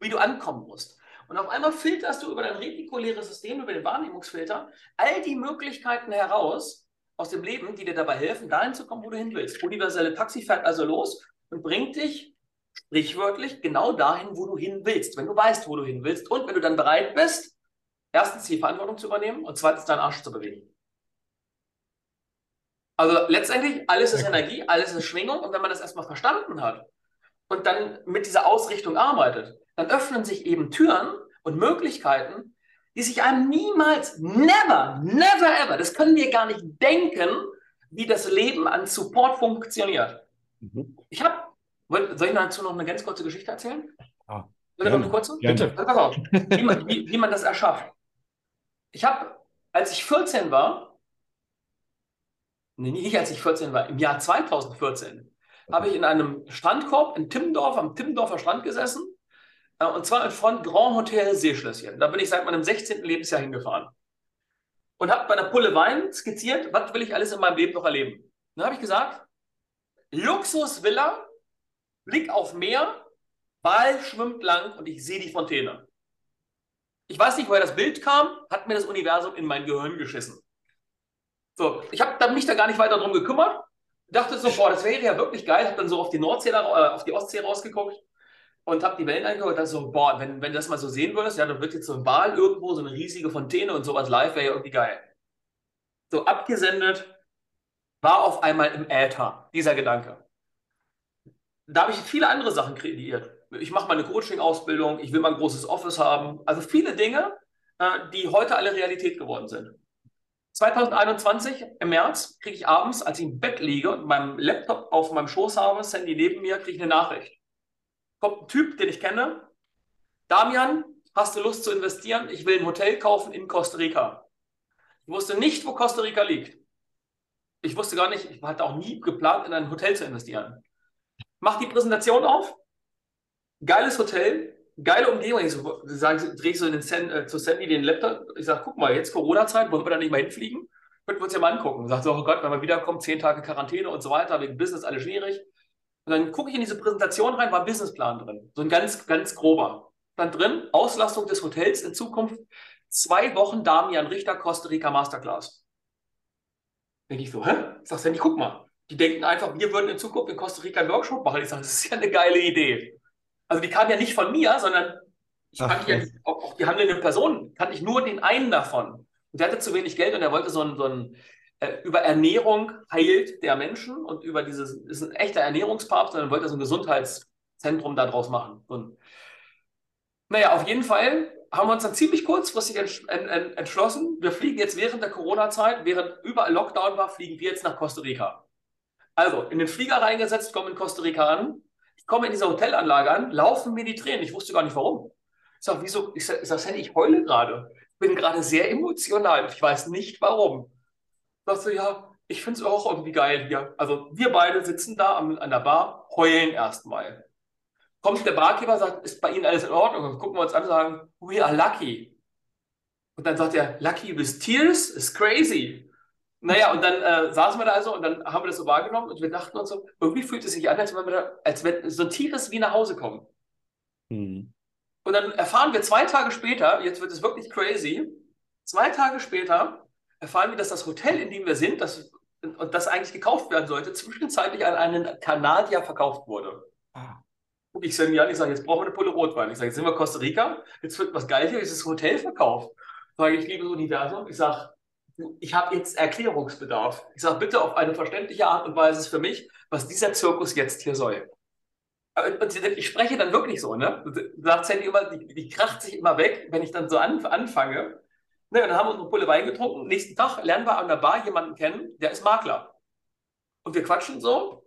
wie du ankommen musst. Und auf einmal filterst du über dein retikuläres System, über den Wahrnehmungsfilter, all die Möglichkeiten heraus, aus dem Leben, die dir dabei helfen, dahin zu kommen, wo du hin willst. Universelle Taxi fährt also los und bringt dich sprichwörtlich genau dahin, wo du hin willst, wenn du weißt, wo du hin willst und wenn du dann bereit bist, erstens die Verantwortung zu übernehmen und zweitens deinen Arsch zu bewegen. Also letztendlich, alles ist Energie, alles ist Schwingung und wenn man das erstmal verstanden hat und dann mit dieser Ausrichtung arbeitet, dann öffnen sich eben Türen und Möglichkeiten, die sich einem niemals, never, never ever, das können wir gar nicht denken, wie das Leben an Support funktioniert. Mhm. Ich habe, soll ich dazu noch eine ganz kurze Geschichte erzählen? Ah, Oder noch eine kurze? Bitte. Pass auf, [laughs] wie man, wie, wie man das erschafft. Ich habe, als ich 14 war, nee, nicht als ich 14 war, im Jahr 2014, habe ich in einem Strandkorb in Timmendorf, am Timmendorfer Strand gesessen und zwar in Front Grand Hotel Seeschlösschen. Da bin ich seit meinem 16. Lebensjahr hingefahren. Und habe bei einer Pulle Wein skizziert, was will ich alles in meinem Leben noch erleben. Dann habe ich gesagt, Luxusvilla, Blick auf Meer, Ball schwimmt lang und ich sehe die Fontäne. Ich weiß nicht, woher das Bild kam, hat mir das Universum in mein Gehirn geschissen. So, ich habe mich da gar nicht weiter drum gekümmert. Dachte so, boah, das wäre ja wirklich geil. Habe dann so auf die Nordsee, äh, auf die Ostsee rausgeguckt und habe die Wellen angeguckt und dachte so, boah, wenn, wenn du das mal so sehen würdest, ja, dann wird jetzt so ein Wal irgendwo, so eine riesige Fontäne und sowas live, wäre ja irgendwie geil. So abgesendet, war auf einmal im Äther, dieser Gedanke. Da habe ich viele andere Sachen kreiert. Ich mache meine Coaching-Ausbildung, ich will mal ein großes Office haben. Also viele Dinge, äh, die heute alle Realität geworden sind. 2021 im März kriege ich abends, als ich im Bett liege und meinen Laptop auf meinem Schoß habe, Sandy neben mir, kriege ich eine Nachricht kommt ein Typ, den ich kenne. Damian, hast du Lust zu investieren? Ich will ein Hotel kaufen in Costa Rica. Ich wusste nicht, wo Costa Rica liegt. Ich wusste gar nicht, ich hatte auch nie geplant, in ein Hotel zu investieren. Mach die Präsentation auf. Geiles Hotel, geile Umgebung. Ich so, sagen, drehe ich so in den Sen, äh, zu Sandy den Laptop. Ich sage, guck mal, jetzt Corona-Zeit, wollen wir da nicht mal hinfliegen? Könnten wir uns ja mal angucken. Sagt so, oh Gott, wenn wir wiederkommen, zehn Tage Quarantäne und so weiter, wegen Business alles schwierig. Und dann gucke ich in diese Präsentation rein, war ein Businessplan drin. So ein ganz, ganz grober. Dann drin, Auslastung des Hotels in Zukunft, zwei Wochen Damian Richter, Costa Rica Masterclass. Denke ich so, hä? Ich sag, Sandy, guck mal. Die denken einfach, wir würden in Zukunft in Costa Rica einen Workshop machen. Ich sage, das ist ja eine geile Idee. Also die kam ja nicht von mir, sondern ich kannte ja auch, auch die handelnden Personen, kannte ich nur den einen davon. Und der hatte zu wenig Geld und er wollte so ein, so ein über Ernährung heilt der Menschen und über dieses, ist ein echter Ernährungspapst, dann wollte so ein Gesundheitszentrum daraus machen. Und, naja, auf jeden Fall haben wir uns dann ziemlich kurzfristig entsch entschlossen, wir fliegen jetzt während der Corona-Zeit, während überall Lockdown war, fliegen wir jetzt nach Costa Rica. Also in den Flieger reingesetzt, komme in Costa Rica an, ich komme in diese Hotelanlage an, laufen mir die Tränen. Ich wusste gar nicht warum. Ich sage, wieso? Ich sage, sag, ich heule gerade. Bin gerade sehr emotional. Ich weiß nicht warum sagst du, ja, ich finde es auch irgendwie geil hier. Also wir beide sitzen da an, an der Bar, heulen erstmal. Kommt der Barkeeper, sagt, ist bei Ihnen alles in Ordnung? Und gucken wir uns an und sagen, we are lucky. Und dann sagt er, lucky with tears is crazy. Naja, und dann äh, saßen wir da also und dann haben wir das so wahrgenommen und wir dachten uns so, irgendwie fühlt es sich an, als wenn, da, als wenn so ein Tieres wie nach Hause kommen. Mhm. Und dann erfahren wir zwei Tage später, jetzt wird es wirklich crazy, zwei Tage später erfahren wir, dass das Hotel, in dem wir sind, das, und das eigentlich gekauft werden sollte, [laughs] zwischenzeitlich an einen Kanadier verkauft wurde. Ah. Und ich sage, ja, ich sage, jetzt brauchen wir eine Pulle Rotwein. Ich sage, jetzt sind wir Costa Rica, jetzt wird was geil hier, ist das Hotel verkauft. Sage ich, liebes Universum, ich sage, ich habe jetzt Erklärungsbedarf. Ich sage, bitte auf eine verständliche Art und Weise für mich, was dieser Zirkus jetzt hier soll. Und ich spreche dann wirklich so, ne? Sagt Sandy immer, die, die kracht sich immer weg, wenn ich dann so an, anfange. Ne, dann haben wir unsere Pulle Wein getrunken. Nächsten Tag lernen wir an der Bar jemanden kennen, der ist Makler. Und wir quatschen so.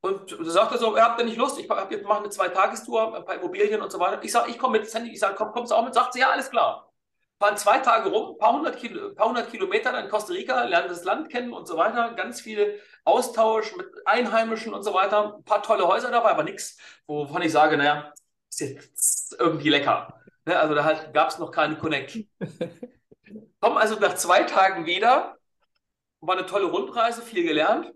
Und da sagt er so, ihr habt ihr nicht Lust? Ich hab, wir machen eine Zwei-Tagestour, ein paar Immobilien und so weiter. Ich sage, ich komme mit Sandy. Ich sage, komm, kommst du auch mit? Sagt sie, ja, alles klar. Fahren zwei Tage rum, ein paar hundert, Kilo, paar hundert Kilometer in Costa Rica, lernen das Land kennen und so weiter. Ganz viel Austausch mit Einheimischen und so weiter. Ein paar tolle Häuser dabei, aber nichts, wovon ich sage, naja, ist jetzt irgendwie lecker. Ne? Also da halt, gab es noch keine Connection. [laughs] Kommen also nach zwei Tagen wieder. War eine tolle Rundreise, viel gelernt.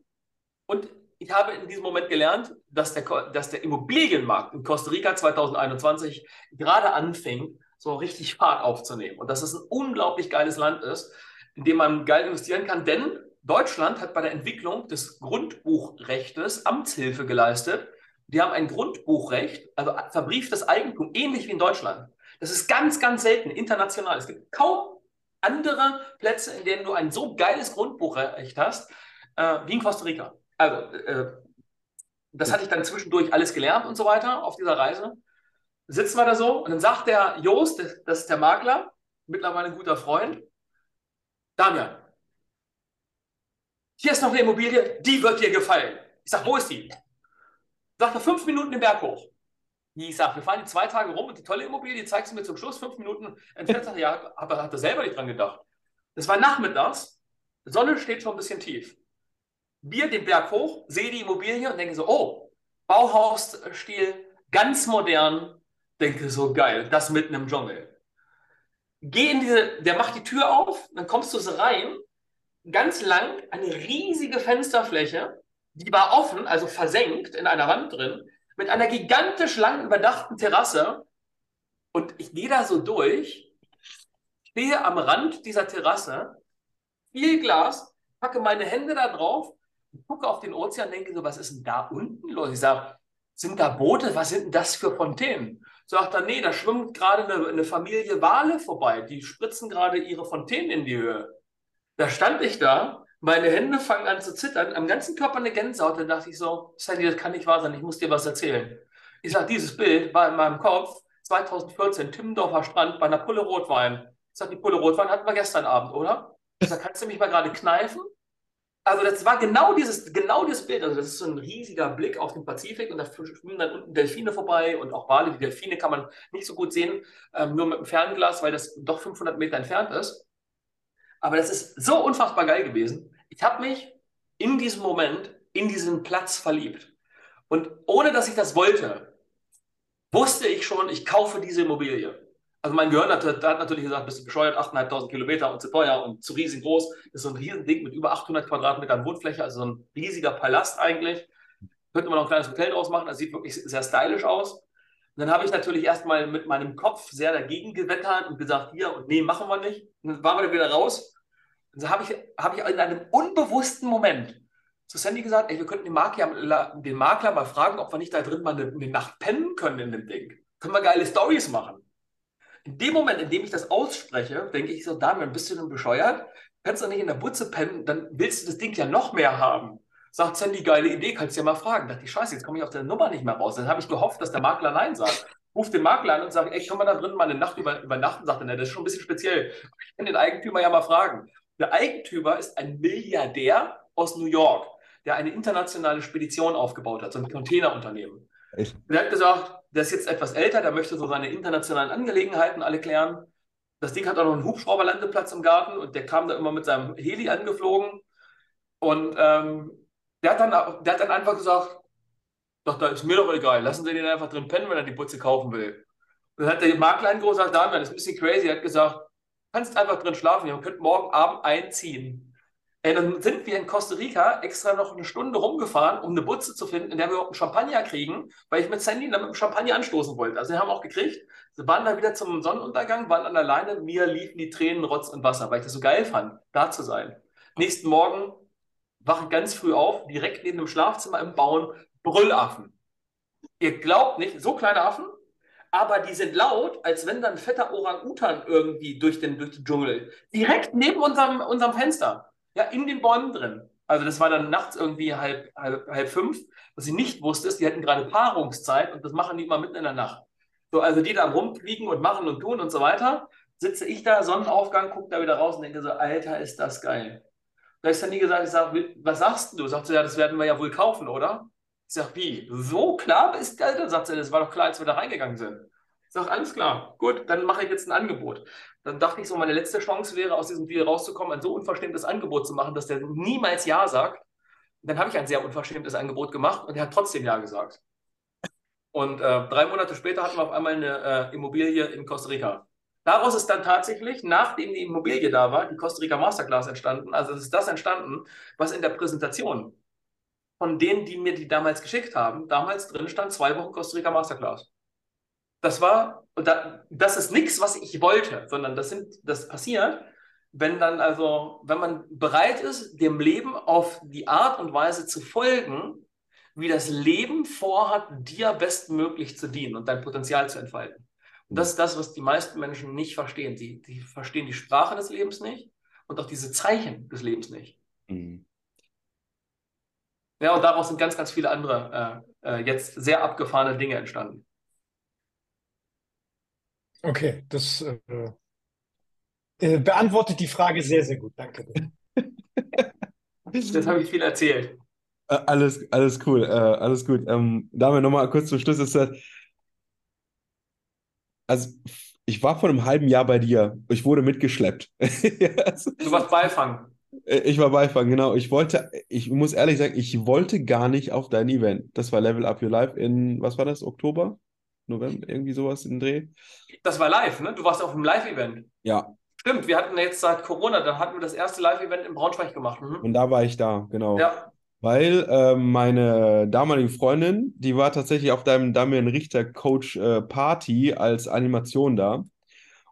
Und ich habe in diesem Moment gelernt, dass der, dass der Immobilienmarkt in Costa Rica 2021 gerade anfing, so richtig Fahrt aufzunehmen. Und dass es ein unglaublich geiles Land ist, in dem man geil investieren kann. Denn Deutschland hat bei der Entwicklung des Grundbuchrechtes Amtshilfe geleistet. Die haben ein Grundbuchrecht, also verbrieftes Eigentum, ähnlich wie in Deutschland. Das ist ganz, ganz selten international. Es gibt kaum andere Plätze, in denen du ein so geiles Grundbuchrecht hast, äh, wie in Costa Rica. Also, äh, das hatte ich dann zwischendurch alles gelernt und so weiter auf dieser Reise. Sitzen wir da so und dann sagt der Joost, das ist der Makler, mittlerweile ein guter Freund, Damian, hier ist noch eine Immobilie, die wird dir gefallen. Ich sage, wo ist die? Sagt er, fünf Minuten den Berg hoch. Ich sage, wir fahren die zwei Tage rum und die tolle Immobilie, die zeigst du mir zum Schluss, fünf Minuten entfernt. Ja, aber hat er selber nicht dran gedacht. Das war nachmittags, Sonne steht schon ein bisschen tief. Wir den Berg hoch, sehe die Immobilie und denke so, oh, Bauhausstil, ganz modern. Denke so, geil, das mitten im Dschungel. Geh in diese, der macht die Tür auf, dann kommst du so rein, ganz lang, eine riesige Fensterfläche, die war offen, also versenkt in einer Wand drin, mit einer gigantisch lang überdachten Terrasse. Und ich gehe da so durch, stehe am Rand dieser Terrasse, viel Glas, packe meine Hände da drauf, gucke auf den Ozean, denke so, was ist denn da unten los? Ich sage, sind da Boote? Was sind denn das für Fontänen? Sagt er, nee, da schwimmt gerade eine, eine Familie Wale vorbei. Die spritzen gerade ihre Fontänen in die Höhe. Da stand ich da, meine Hände fangen an zu zittern, am ganzen Körper eine Gänsehaut. Dann dachte ich so, Sandy, das kann nicht wahr sein, ich muss dir was erzählen. Ich sage, dieses Bild war in meinem Kopf 2014, Timmendorfer Strand bei einer Pulle Rotwein. Ich sage, die Pulle Rotwein hatten wir gestern Abend, oder? Ich sage, kannst du mich mal gerade kneifen? Also das war genau dieses, genau dieses Bild. Also das ist so ein riesiger Blick auf den Pazifik und da schwimmen dann unten Delfine vorbei und auch Wale. Die Delfine kann man nicht so gut sehen, ähm, nur mit dem Fernglas, weil das doch 500 Meter entfernt ist. Aber das ist so unfassbar geil gewesen. Ich habe mich in diesem Moment in diesen Platz verliebt. Und ohne dass ich das wollte, wusste ich schon, ich kaufe diese Immobilie. Also mein Gehirn hat, hat natürlich gesagt, bist du bescheuert, 8.500 Kilometer und zu teuer und zu riesengroß. Das ist so ein Riesending mit über 800 Quadratmetern Wohnfläche, also so ein riesiger Palast eigentlich. Könnte man noch ein kleines Hotel draus machen, das sieht wirklich sehr stylisch aus. Und dann habe ich natürlich erstmal mit meinem Kopf sehr dagegen gewettert und gesagt, hier und nee, machen wir nicht. Und dann waren wir dann wieder raus. Und dann habe ich, hab ich in einem unbewussten Moment zu Sandy gesagt, ey, wir könnten den Makler, den Makler mal fragen, ob wir nicht da drin mal eine, eine Nacht pennen können in dem Ding. Können wir geile Stories machen. In dem Moment, in dem ich das ausspreche, denke ich so, Damian, bist du denn bescheuert? Kannst du nicht in der Butze pennen, dann willst du das Ding ja noch mehr haben. Sagt Sandy, geile Idee, kannst du ja mal fragen. Da dachte ich, scheiße, jetzt komme ich auf der Nummer nicht mehr raus. Dann habe ich gehofft, dass der Makler Nein sagt. Ruf den Makler an und sage, ey, können wir da drin mal eine Nacht über, übernachten? Sagt er, das ist schon ein bisschen speziell. Ich kann den Eigentümer ja mal fragen. Der Eigentümer ist ein Milliardär aus New York, der eine internationale Spedition aufgebaut hat, so ein Containerunternehmen. Echt? Der hat gesagt, der ist jetzt etwas älter, der möchte so seine internationalen Angelegenheiten alle klären. Das Ding hat auch noch einen Hubschrauberlandeplatz im Garten und der kam da immer mit seinem Heli angeflogen. Und ähm, der, hat dann, der hat dann einfach gesagt, doch, da ist mir doch egal, lassen Sie den einfach drin pennen, wenn er die Butze kaufen will. Und dann hat der Makler ein großer Dame, das ist ein bisschen crazy, er hat gesagt, kannst einfach drin schlafen, ihr könnt morgen Abend einziehen. Ey, dann sind wir in Costa Rica extra noch eine Stunde rumgefahren, um eine Butze zu finden, in der wir überhaupt einen Champagner kriegen, weil ich mit Sandy dann mit dem Champagner anstoßen wollte. Also wir haben auch gekriegt. Sie waren dann wieder zum Sonnenuntergang, waren an der Leine, mir liefen die Tränen Rotz und Wasser, weil ich das so geil fand, da zu sein. Nächsten Morgen wache ganz früh auf, direkt neben dem Schlafzimmer im Bauen, Brüllaffen. Ihr glaubt nicht, so kleine Affen, aber die sind laut, als wenn dann fetter Orang-Utan irgendwie durch den, durch den Dschungel, direkt neben unserem, unserem Fenster. Ja, in den Bäumen drin. Also das war dann nachts irgendwie halb, halb, halb fünf. Was sie nicht wusste, ist, die hatten gerade Paarungszeit und das machen die immer mitten in der Nacht. So, also die da rumfliegen und machen und tun und so weiter. Sitze ich da, Sonnenaufgang, gucke da wieder raus und denke so, Alter, ist das geil. Da ist dann nie gesagt, ich sage, was sagst du? Sagt sie, ja, das werden wir ja wohl kaufen, oder? Ich sage, wie? So klar ist sagt sie, das war doch klar, als wir da reingegangen sind. Ich sage, alles klar, gut, dann mache ich jetzt ein Angebot. Dann dachte ich so, meine letzte Chance wäre, aus diesem Deal rauszukommen, ein so unverschämtes Angebot zu machen, dass der niemals Ja sagt. Und dann habe ich ein sehr unverschämtes Angebot gemacht und er hat trotzdem Ja gesagt. Und äh, drei Monate später hatten wir auf einmal eine äh, Immobilie in Costa Rica. Daraus ist dann tatsächlich, nachdem die Immobilie da war, die Costa Rica Masterclass entstanden. Also es ist das entstanden, was in der Präsentation von denen, die mir die damals geschickt haben, damals drin stand, zwei Wochen Costa Rica Masterclass. Das war, das ist nichts, was ich wollte, sondern das, sind, das passiert, wenn dann also, wenn man bereit ist, dem Leben auf die Art und Weise zu folgen, wie das Leben vorhat, dir bestmöglich zu dienen und dein Potenzial zu entfalten. Und das ist das, was die meisten Menschen nicht verstehen. Sie, die verstehen die Sprache des Lebens nicht und auch diese Zeichen des Lebens nicht. Mhm. Ja, und daraus sind ganz, ganz viele andere äh, äh, jetzt sehr abgefahrene Dinge entstanden. Okay, das äh, äh beantwortet die Frage sehr, sehr gut. Danke. das habe ich viel erzählt. Äh, alles, alles cool, äh, alles gut. Ähm, wir nochmal kurz zum Schluss. Ist, also, ich war vor einem halben Jahr bei dir. Ich wurde mitgeschleppt. [laughs] du warst Beifang. Äh, ich war Beifang, genau. Ich wollte, ich muss ehrlich sagen, ich wollte gar nicht auf dein Event. Das war Level Up Your Life in, was war das, Oktober? November, irgendwie sowas in den Dreh. Das war live, ne? Du warst auf einem Live-Event. Ja. Stimmt, wir hatten jetzt seit Corona, da hatten wir das erste Live-Event in Braunschweig gemacht. Mhm. Und da war ich da, genau. Ja. Weil äh, meine damalige Freundin, die war tatsächlich auf deinem Damian Richter Coach äh, Party als Animation da.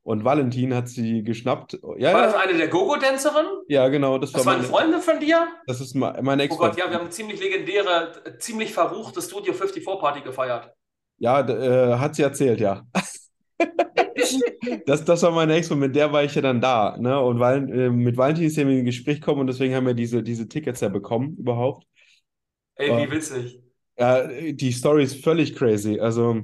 Und Valentin hat sie geschnappt. Ja, war das eine der Gogo-Tänzerinnen? Ja, genau. Das, das war, meine Freundin von dir? Das ist meine ex Oh Gott, ja, wir haben eine ziemlich legendäre, ziemlich verruchte Studio 54 Party gefeiert. Ja, äh, hat sie erzählt, ja. das, das war meine Ex, und mit der war ich ja dann da. Ne? Und weil, äh, mit Valentin ist ja in ein Gespräch gekommen und deswegen haben wir diese, diese Tickets ja bekommen überhaupt. Ey, wie witzig. Ja, die Story ist völlig crazy. Also,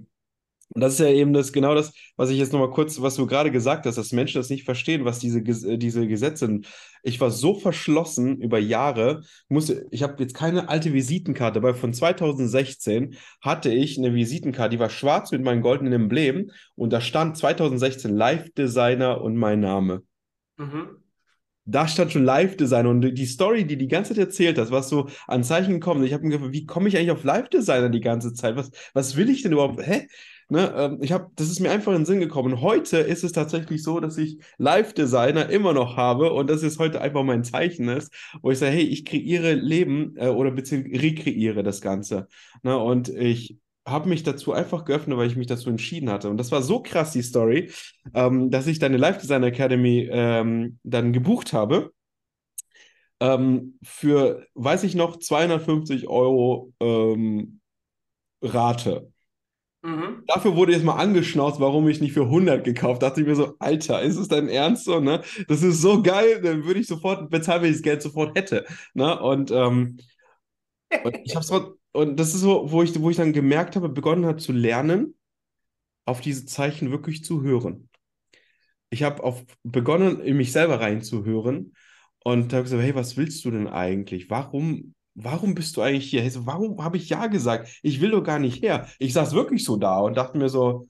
und das ist ja eben das, genau das, was ich jetzt nochmal kurz, was du gerade gesagt hast, dass Menschen das nicht verstehen, was diese, äh, diese Gesetze sind. Ich war so verschlossen über Jahre, musste, ich habe jetzt keine alte Visitenkarte, aber von 2016 hatte ich eine Visitenkarte, die war schwarz mit meinem goldenen Emblem und da stand 2016 Live-Designer und mein Name. Mhm da stand schon Live-Designer und die Story, die die ganze Zeit erzählt hast, was so an Zeichen gekommen ist. Ich habe mir gedacht, wie komme ich eigentlich auf Live-Designer die ganze Zeit? Was, was will ich denn überhaupt? Hä? Ne, ähm, ich habe, das ist mir einfach in den Sinn gekommen. Heute ist es tatsächlich so, dass ich Live-Designer immer noch habe und dass es heute einfach mein Zeichen ist, wo ich sage, hey, ich kreiere Leben äh, oder beziehungsweise rekreiere das Ganze. Ne, und ich habe mich dazu einfach geöffnet, weil ich mich dazu entschieden hatte. Und das war so krass, die Story, ähm, dass ich deine Live-Design Academy ähm, dann gebucht habe. Ähm, für, weiß ich noch, 250 Euro ähm, Rate. Mhm. Dafür wurde jetzt mal angeschnauzt, warum ich nicht für 100 gekauft. Da dachte ich mir so, Alter, ist es dein Ernst so, ne? Das ist so geil, dann würde ich sofort bezahlen, wenn ich das Geld sofort hätte, ne? Und, ähm, und ich hab's und das ist so, wo ich, wo ich dann gemerkt habe, begonnen hat zu lernen, auf diese Zeichen wirklich zu hören. Ich habe begonnen, in mich selber reinzuhören und habe gesagt, hey, was willst du denn eigentlich? Warum warum bist du eigentlich hier? Warum habe ich ja gesagt? Ich will doch gar nicht her. Ich saß wirklich so da und dachte mir so,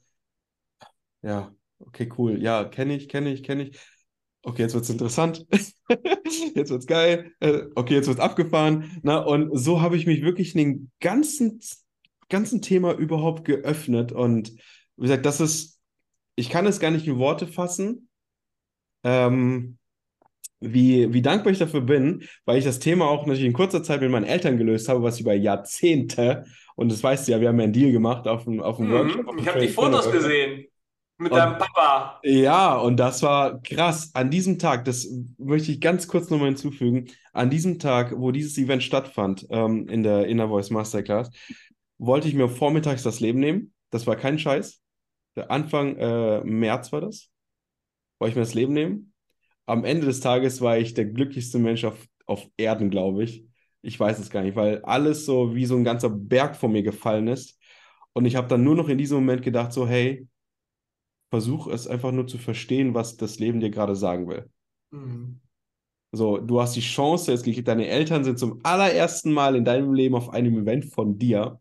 ja, okay, cool. Ja, kenne ich, kenne ich, kenne ich. Okay, jetzt wird es interessant. [laughs] jetzt wird es geil. Äh, okay, jetzt wird es abgefahren. Na, und so habe ich mich wirklich in den ganzen, ganzen Thema überhaupt geöffnet. Und wie gesagt, das ist, ich kann es gar nicht in Worte fassen. Ähm, wie, wie dankbar ich dafür bin, weil ich das Thema auch natürlich in kurzer Zeit mit meinen Eltern gelöst habe, was über Jahrzehnte, und das weißt du ja, wir haben ja einen Deal gemacht auf dem, auf dem mhm, Workshop. Auf ich habe die Fotos gesehen. Mit und, deinem Papa. Ja, und das war krass. An diesem Tag, das möchte ich ganz kurz nochmal hinzufügen, an diesem Tag, wo dieses Event stattfand, ähm, in der Inner Voice Masterclass, wollte ich mir vormittags das Leben nehmen. Das war kein Scheiß. Der Anfang äh, März war das. Wollte ich mir das Leben nehmen am Ende des Tages war ich der glücklichste Mensch auf, auf Erden, glaube ich. Ich weiß es gar nicht, weil alles so wie so ein ganzer Berg vor mir gefallen ist. Und ich habe dann nur noch in diesem Moment gedacht, so, hey, versuch es einfach nur zu verstehen, was das Leben dir gerade sagen will. Mhm. So, du hast die Chance, es geht, deine Eltern sind zum allerersten Mal in deinem Leben auf einem Event von dir.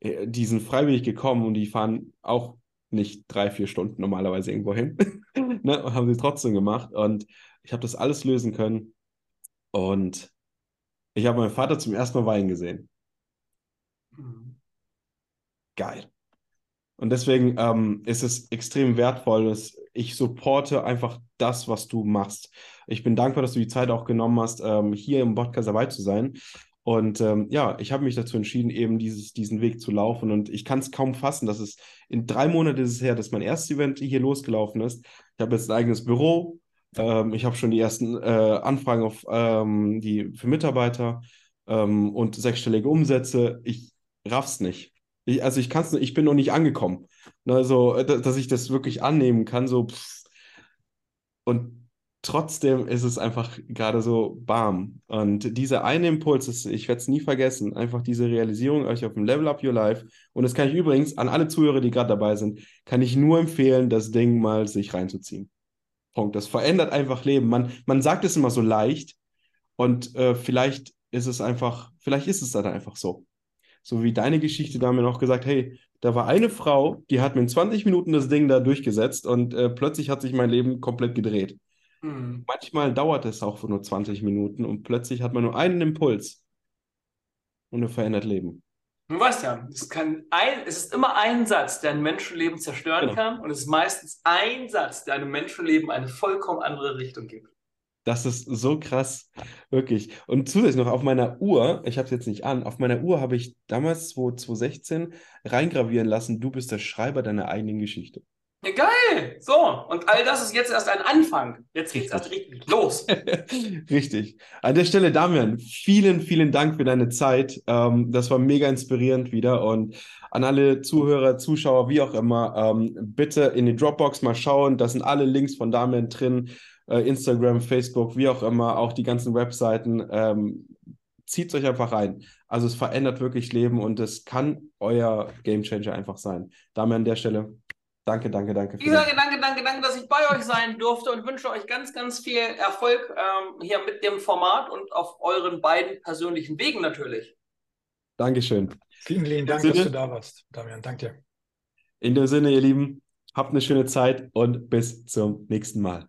Äh, die sind freiwillig gekommen und die fahren auch nicht drei, vier Stunden normalerweise irgendwo hin. [laughs] ne? Haben sie trotzdem gemacht. Und ich habe das alles lösen können. Und ich habe meinen Vater zum ersten Mal weinen gesehen. Mhm. Geil. Und deswegen ähm, ist es extrem wertvoll, dass ich supporte einfach das, was du machst. Ich bin dankbar, dass du die Zeit auch genommen hast, ähm, hier im Podcast dabei zu sein. Und ähm, ja, ich habe mich dazu entschieden, eben dieses, diesen Weg zu laufen. Und ich kann es kaum fassen, dass es in drei Monaten ist es her, dass mein erstes Event hier losgelaufen ist. Ich habe jetzt ein eigenes Büro. Ähm, ich habe schon die ersten äh, Anfragen auf, ähm, die, für Mitarbeiter ähm, und sechsstellige Umsätze. Ich raff's nicht. Ich, also ich kann's, ich bin noch nicht angekommen. Also, dass ich das wirklich annehmen kann, so. Pff. Und trotzdem ist es einfach gerade so bam. Und dieser eine Impuls, ist, ich werde es nie vergessen, einfach diese Realisierung euch auf dem Level Up Your Life. Und das kann ich übrigens an alle Zuhörer, die gerade dabei sind, kann ich nur empfehlen, das Ding mal sich reinzuziehen. Punkt. Das verändert einfach Leben. Man, man sagt es immer so leicht und äh, vielleicht ist es einfach, vielleicht ist es dann einfach so so wie deine Geschichte da mir noch gesagt, hey, da war eine Frau, die hat mir in 20 Minuten das Ding da durchgesetzt und äh, plötzlich hat sich mein Leben komplett gedreht. Mhm. Manchmal dauert es auch nur 20 Minuten und plötzlich hat man nur einen Impuls und er verändert Leben. Du weißt ja, es, kann ein, es ist immer ein Satz, der ein Menschenleben zerstören genau. kann und es ist meistens ein Satz, der einem Menschenleben eine vollkommen andere Richtung gibt. Das ist so krass, wirklich. Und zusätzlich noch auf meiner Uhr, ich habe es jetzt nicht an, auf meiner Uhr habe ich damals 2016 reingravieren lassen, du bist der Schreiber deiner eigenen Geschichte. Ja, geil! So, und all das ist jetzt erst ein Anfang. Jetzt geht es erst richtig los. [laughs] richtig. An der Stelle, Damian, vielen, vielen Dank für deine Zeit. Ähm, das war mega inspirierend wieder. Und an alle Zuhörer, Zuschauer, wie auch immer, ähm, bitte in die Dropbox mal schauen. Da sind alle Links von Damian drin äh, Instagram, Facebook, wie auch immer, auch die ganzen Webseiten. Ähm, zieht euch einfach rein. Also es verändert wirklich Leben und es kann euer Gamechanger einfach sein. Damit an der Stelle, danke, danke, danke. Ich sage danke, danke, danke, dass ich bei euch sein durfte und wünsche euch ganz, ganz viel Erfolg ähm, hier mit dem Format und auf euren beiden persönlichen Wegen natürlich. Dankeschön. Vielen lieben Dank, dass du da warst, Damian. Danke dir. In dem Sinne, ihr Lieben, habt eine schöne Zeit und bis zum nächsten Mal.